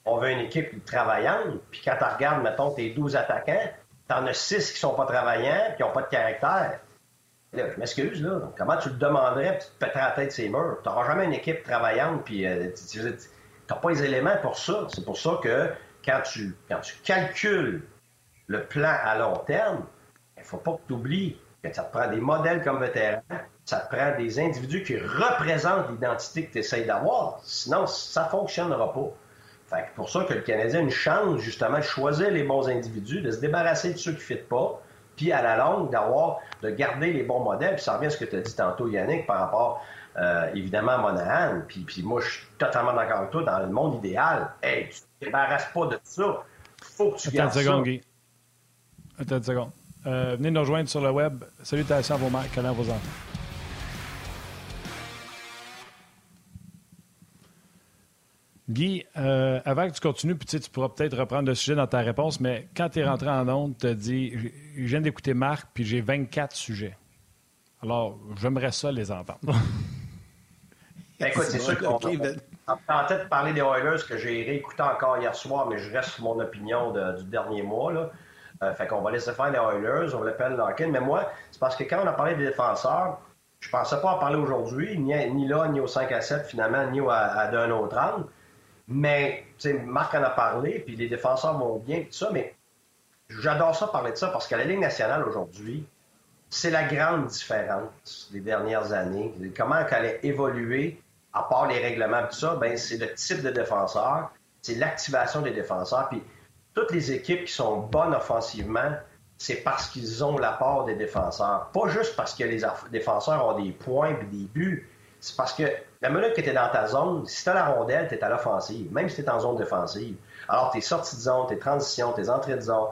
on veut, une équipe travaillante. Puis quand tu regardes, mettons, tes 12 attaquants, t'en as 6 qui sont pas travaillants, puis qui n'ont pas de caractère. Là, je m'excuse, là. Comment tu le demanderais, puis tu te pèterais la tête ces murs? Tu n'auras jamais une équipe travaillante, puis euh, tu n'as pas les éléments pour ça. C'est pour ça que quand tu, quand tu calcules le plan à long terme, il ne faut pas que tu oublies que ça te prend des modèles comme vétérans, ça te prend des individus qui représentent l'identité que tu essayes d'avoir. Sinon, ça ne fonctionnera pas. Fait que pour ça que le Canadien a une chance, justement, de choisir les bons individus, de se débarrasser de ceux qui ne fitent pas, puis à la longue, d'avoir, de garder les bons modèles. Puis ça revient à ce que tu as dit tantôt, Yannick, par rapport, euh, évidemment, à Monahan. Puis, puis moi, je suis totalement d'accord avec toi. Dans le monde idéal, hey, tu ne te débarrasses pas de ça. faut que tu gardes ça. Attends une seconde, Guy. Attends une seconde. Euh, venez nous rejoindre sur le web. Salutations à vos mères, à vos enfants. Guy, euh, avant que tu continues, puis tu pourras peut-être reprendre le sujet dans ta réponse, mais quand tu es rentré en onde, tu as dit Je viens d'écouter Marc, puis j'ai 24 sujets. Alors, j'aimerais ça les entendre. Ben, écoute, c'est sûr qu'on ben- en tête de parler des Oilers que j'ai réécouté encore hier soir, mais je reste sur mon opinion du dernier mois. Là. Euh, fait qu'on va laisser faire les Oilers, on va l'appeler Larkin. Mais moi, c'est parce que quand on a parlé des défenseurs, je pensais pas en parler aujourd'hui, ni, ni, là, ni au 5 à 7 finalement, ni à, à d'un autre angle. Mais, tu sais, Marc en a parlé, puis les défenseurs vont bien, tout ça, mais j'adore ça parler de ça parce qu'à la Ligue nationale aujourd'hui, c'est la grande différence des dernières années. Comment elle a évolué, à part les règlements, tout ça, ben, c'est le type de défenseur, c'est l'activation des défenseurs. Puis toutes les équipes qui sont bonnes offensivement, c'est parce qu'ils ont l'apport des défenseurs. Pas juste parce que les défenseurs ont des points et des buts, c'est parce que la minute que tu es dans ta zone, si tu as la rondelle, tu es à l'offensive, même si tu es en zone défensive. Alors, tes sorties de zone, tes transitions, tes entrées de zone,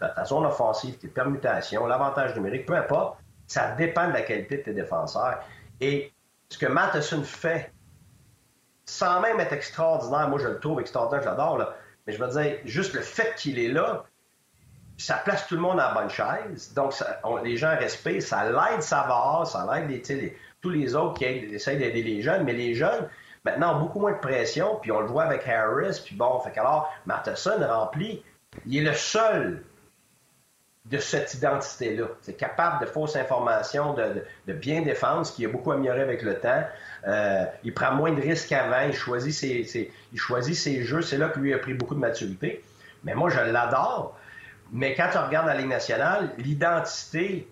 ta zone offensive, tes permutations, l'avantage numérique, peu importe, Ça dépend de la qualité de tes défenseurs. Et ce que Matheson fait, sans même être extraordinaire, moi je le trouve extraordinaire, j'adore, mais je veux dire, juste le fait qu'il est là, ça place tout le monde à la bonne chaise. Donc, les gens respectent, ça l'aide Savard, ça l'aide les, tous les autres qui essayent d'aider les jeunes, mais les jeunes, maintenant, ont beaucoup moins de pression, puis on le voit avec Harris, puis bon, fait qu'alors, Matheson remplit, il est le seul de cette identité-là. C'est capable de fausses informations, de, bien défendre, ce qui a beaucoup amélioré avec le temps. Euh, il prend moins de risques qu'avant, il choisit ses, il choisit ses jeux, c'est là que lui a pris beaucoup de maturité. Mais moi, je l'adore. Mais quand tu regardes la Ligue nationale, l'identité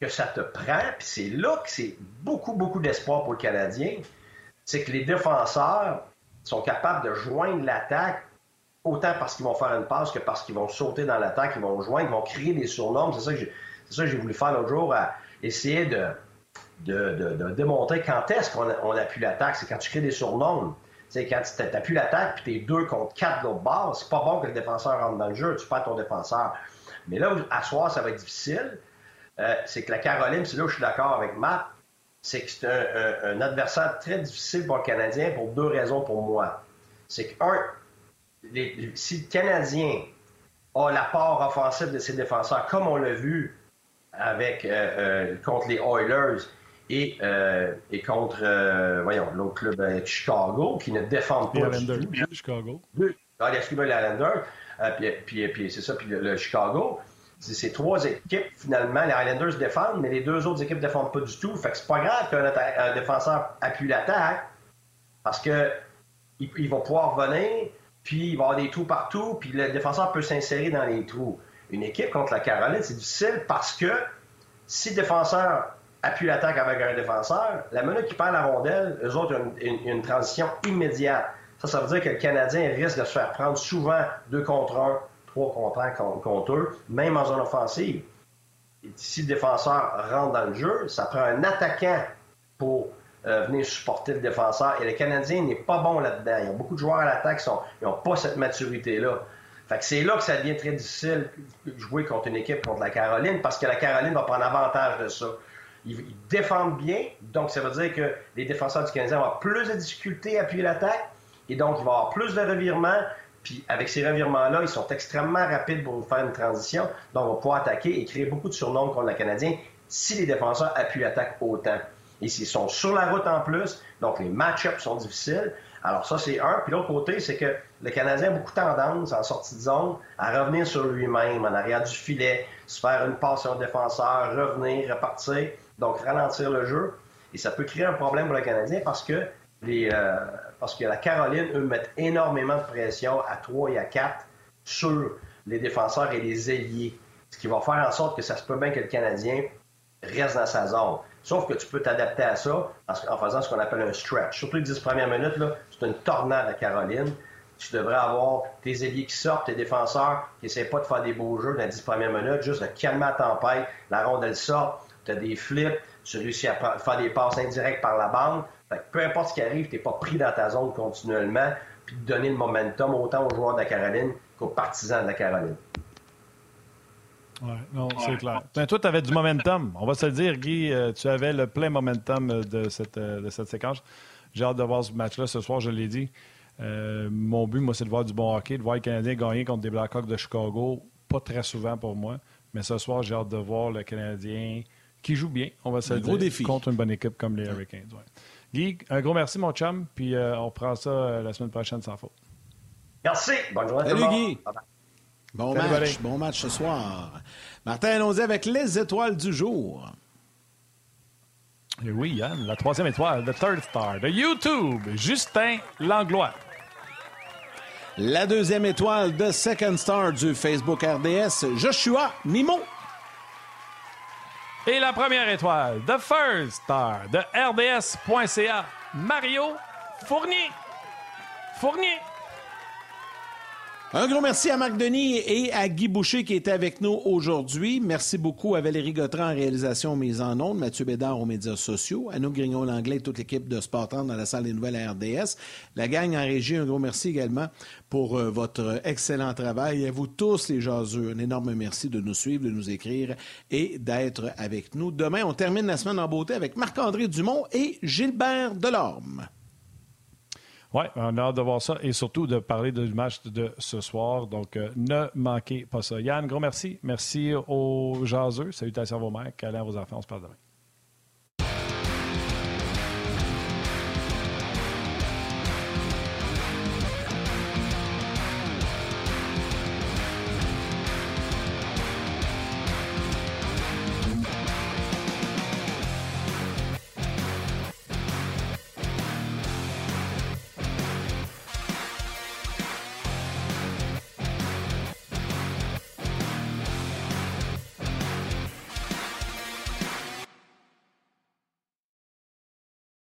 que ça te prend, puis c'est là que c'est beaucoup, beaucoup d'espoir pour le Canadien, c'est que les défenseurs sont capables de joindre l'attaque autant parce qu'ils vont faire une passe que parce qu'ils vont sauter dans l'attaque, ils vont joindre, ils vont créer des surnoms. C'est ça que j'ai voulu faire l'autre jour, à essayer de, de, démontrer quand est-ce qu'on appuie l'attaque. C'est quand tu crées des surnoms sais, quand tu n'appuies l'attaque puis t'es deux contre quatre de l'autre bord, c'est pas bon que le défenseur rentre dans le jeu, tu perds ton défenseur. Mais là, à soir, ça va être difficile. Euh, c'est que la Caroline, c'est là où je suis d'accord avec Matt, c'est que c'est un, adversaire très difficile pour le Canadien pour deux raisons pour moi. C'est que, un, si le Canadien a la part offensive de ses défenseurs, comme on l'a vu avec, euh, euh, contre les Oilers, et, euh, et contre, euh, voyons, l'autre club avec euh, Chicago, qui ne défendent pas. Les Islanders, Chicago. Ah, excuse-moi, les Islanders. puis, puis, puis c'est ça, puis le, Chicago. C'est ces trois équipes, finalement, les Islanders défendent, mais les deux autres équipes ne défendent pas du tout. Fait que c'est pas grave qu'un défenseur appuie l'attaque, parce que il, va pouvoir venir, puis il va y avoir des trous partout, puis le défenseur peut s'insérer dans les trous. Une équipe contre la Caroline, c'est difficile parce que si le défenseur appuie l'attaque avec un défenseur, la minute qui perd la rondelle, eux autres ont une, transition immédiate. Ça, ça veut dire que le Canadien risque de se faire prendre souvent deux contre un, trois contre un contre eux, même en zone offensive. Et si le défenseur rentre dans le jeu, ça prend un attaquant pour euh, venir supporter le défenseur. Et le Canadien n'est pas bon là-dedans. Il y a beaucoup de joueurs à l'attaque qui n'ont pas cette maturité-là. Fait que c'est là que ça devient très difficile de jouer contre une équipe contre la Caroline parce que la Caroline va prendre avantage de ça. Ils, défendent bien, donc ça veut dire que les défenseurs du Canadien vont avoir plus de difficultés à appuyer l'attaque, et donc il va y avoir plus de revirements, puis avec ces revirements-là, ils sont extrêmement rapides pour faire une transition, donc on va pouvoir attaquer et créer beaucoup de surnoms contre le Canadien si les défenseurs appuient l'attaque autant. Et s'ils sont sur la route en plus, donc les match-ups sont difficiles. Alors ça, c'est un. Puis l'autre côté, c'est que le Canadien a beaucoup tendance, en sortie de zone, à revenir sur lui-même, en arrière du filet, se faire une passe sur un défenseur, revenir, repartir donc ralentir le jeu. Et ça peut créer un problème pour le Canadien parce que, les, euh, parce que la Caroline, eux, mettent énormément de pression à 3 et à 4 sur les défenseurs et les ailiers. Ce qui va faire en sorte que ça se peut bien que le Canadien reste dans sa zone. Sauf que tu peux t'adapter à ça en faisant ce qu'on appelle un stretch. Surtout les 10 premières minutes, c'est une tornade à Caroline. Tu devrais avoir tes ailiers qui sortent, tes défenseurs qui n'essaient pas de faire des beaux jeux dans les 10 premières minutes, juste de calmer la tempête, la rondelle sort, tu as des flips, tu réussis à faire des passes indirectes par la bande. peu importe ce qui arrive, tu n'es pas pris dans ta zone continuellement, puis de donner le momentum autant aux joueurs de la Caroline qu'aux partisans de la Caroline. Oui, non, c'est clair. Ben, toi, tu avais du momentum. On va se le dire, Guy, euh, tu avais le plein momentum euh, de cette, euh, de cette séquence. J'ai hâte de voir ce match-là ce soir, je l'ai dit. mon but, moi, c'est de voir du bon hockey, de voir les Canadiens gagner contre des Blackhawks de Chicago. Pas très souvent pour moi. Mais ce soir, j'ai hâte de voir le Canadien qui joue bien, on va se le dire, défi. contre une bonne équipe comme les Hurricanes. Guy, un gros merci, mon chum, puis euh, on prend ça euh, la semaine prochaine sans faute. Merci. Bonne journée. Salut, Guy. Bon match, bon match ce soir. Martin, allons-y avec les étoiles du jour. Et oui, Yann, la troisième étoile, the third star de YouTube, Justin Langlois. La deuxième étoile de second star du Facebook RDS, Joshua Mimo. Et la première étoile, The First Star de RDS.ca, Mario Fournier. Fournier. Un gros merci à Marc Denis et à Guy Boucher qui était avec nous aujourd'hui. Merci beaucoup à Valérie Gautran en réalisation mise en ondes, Mathieu Bédard aux médias sociaux, à nous Grignon Langlais et toute l'équipe de Sport dans la salle des nouvelles à RDS. La gang en régie, un gros merci également pour euh, votre excellent travail. Et à vous tous les jaseux, un énorme merci de nous suivre, de nous écrire et d'être avec nous. Demain, on termine la semaine en beauté avec Marc-André Dumont et Gilbert Delorme. Oui, on a hâte de voir ça et surtout de parler du match de ce soir. Donc, euh, ne manquez pas ça. Yann, gros merci. Merci aux jaseux. Salutations à vos mères. Câlins à vos enfants. On se parle demain.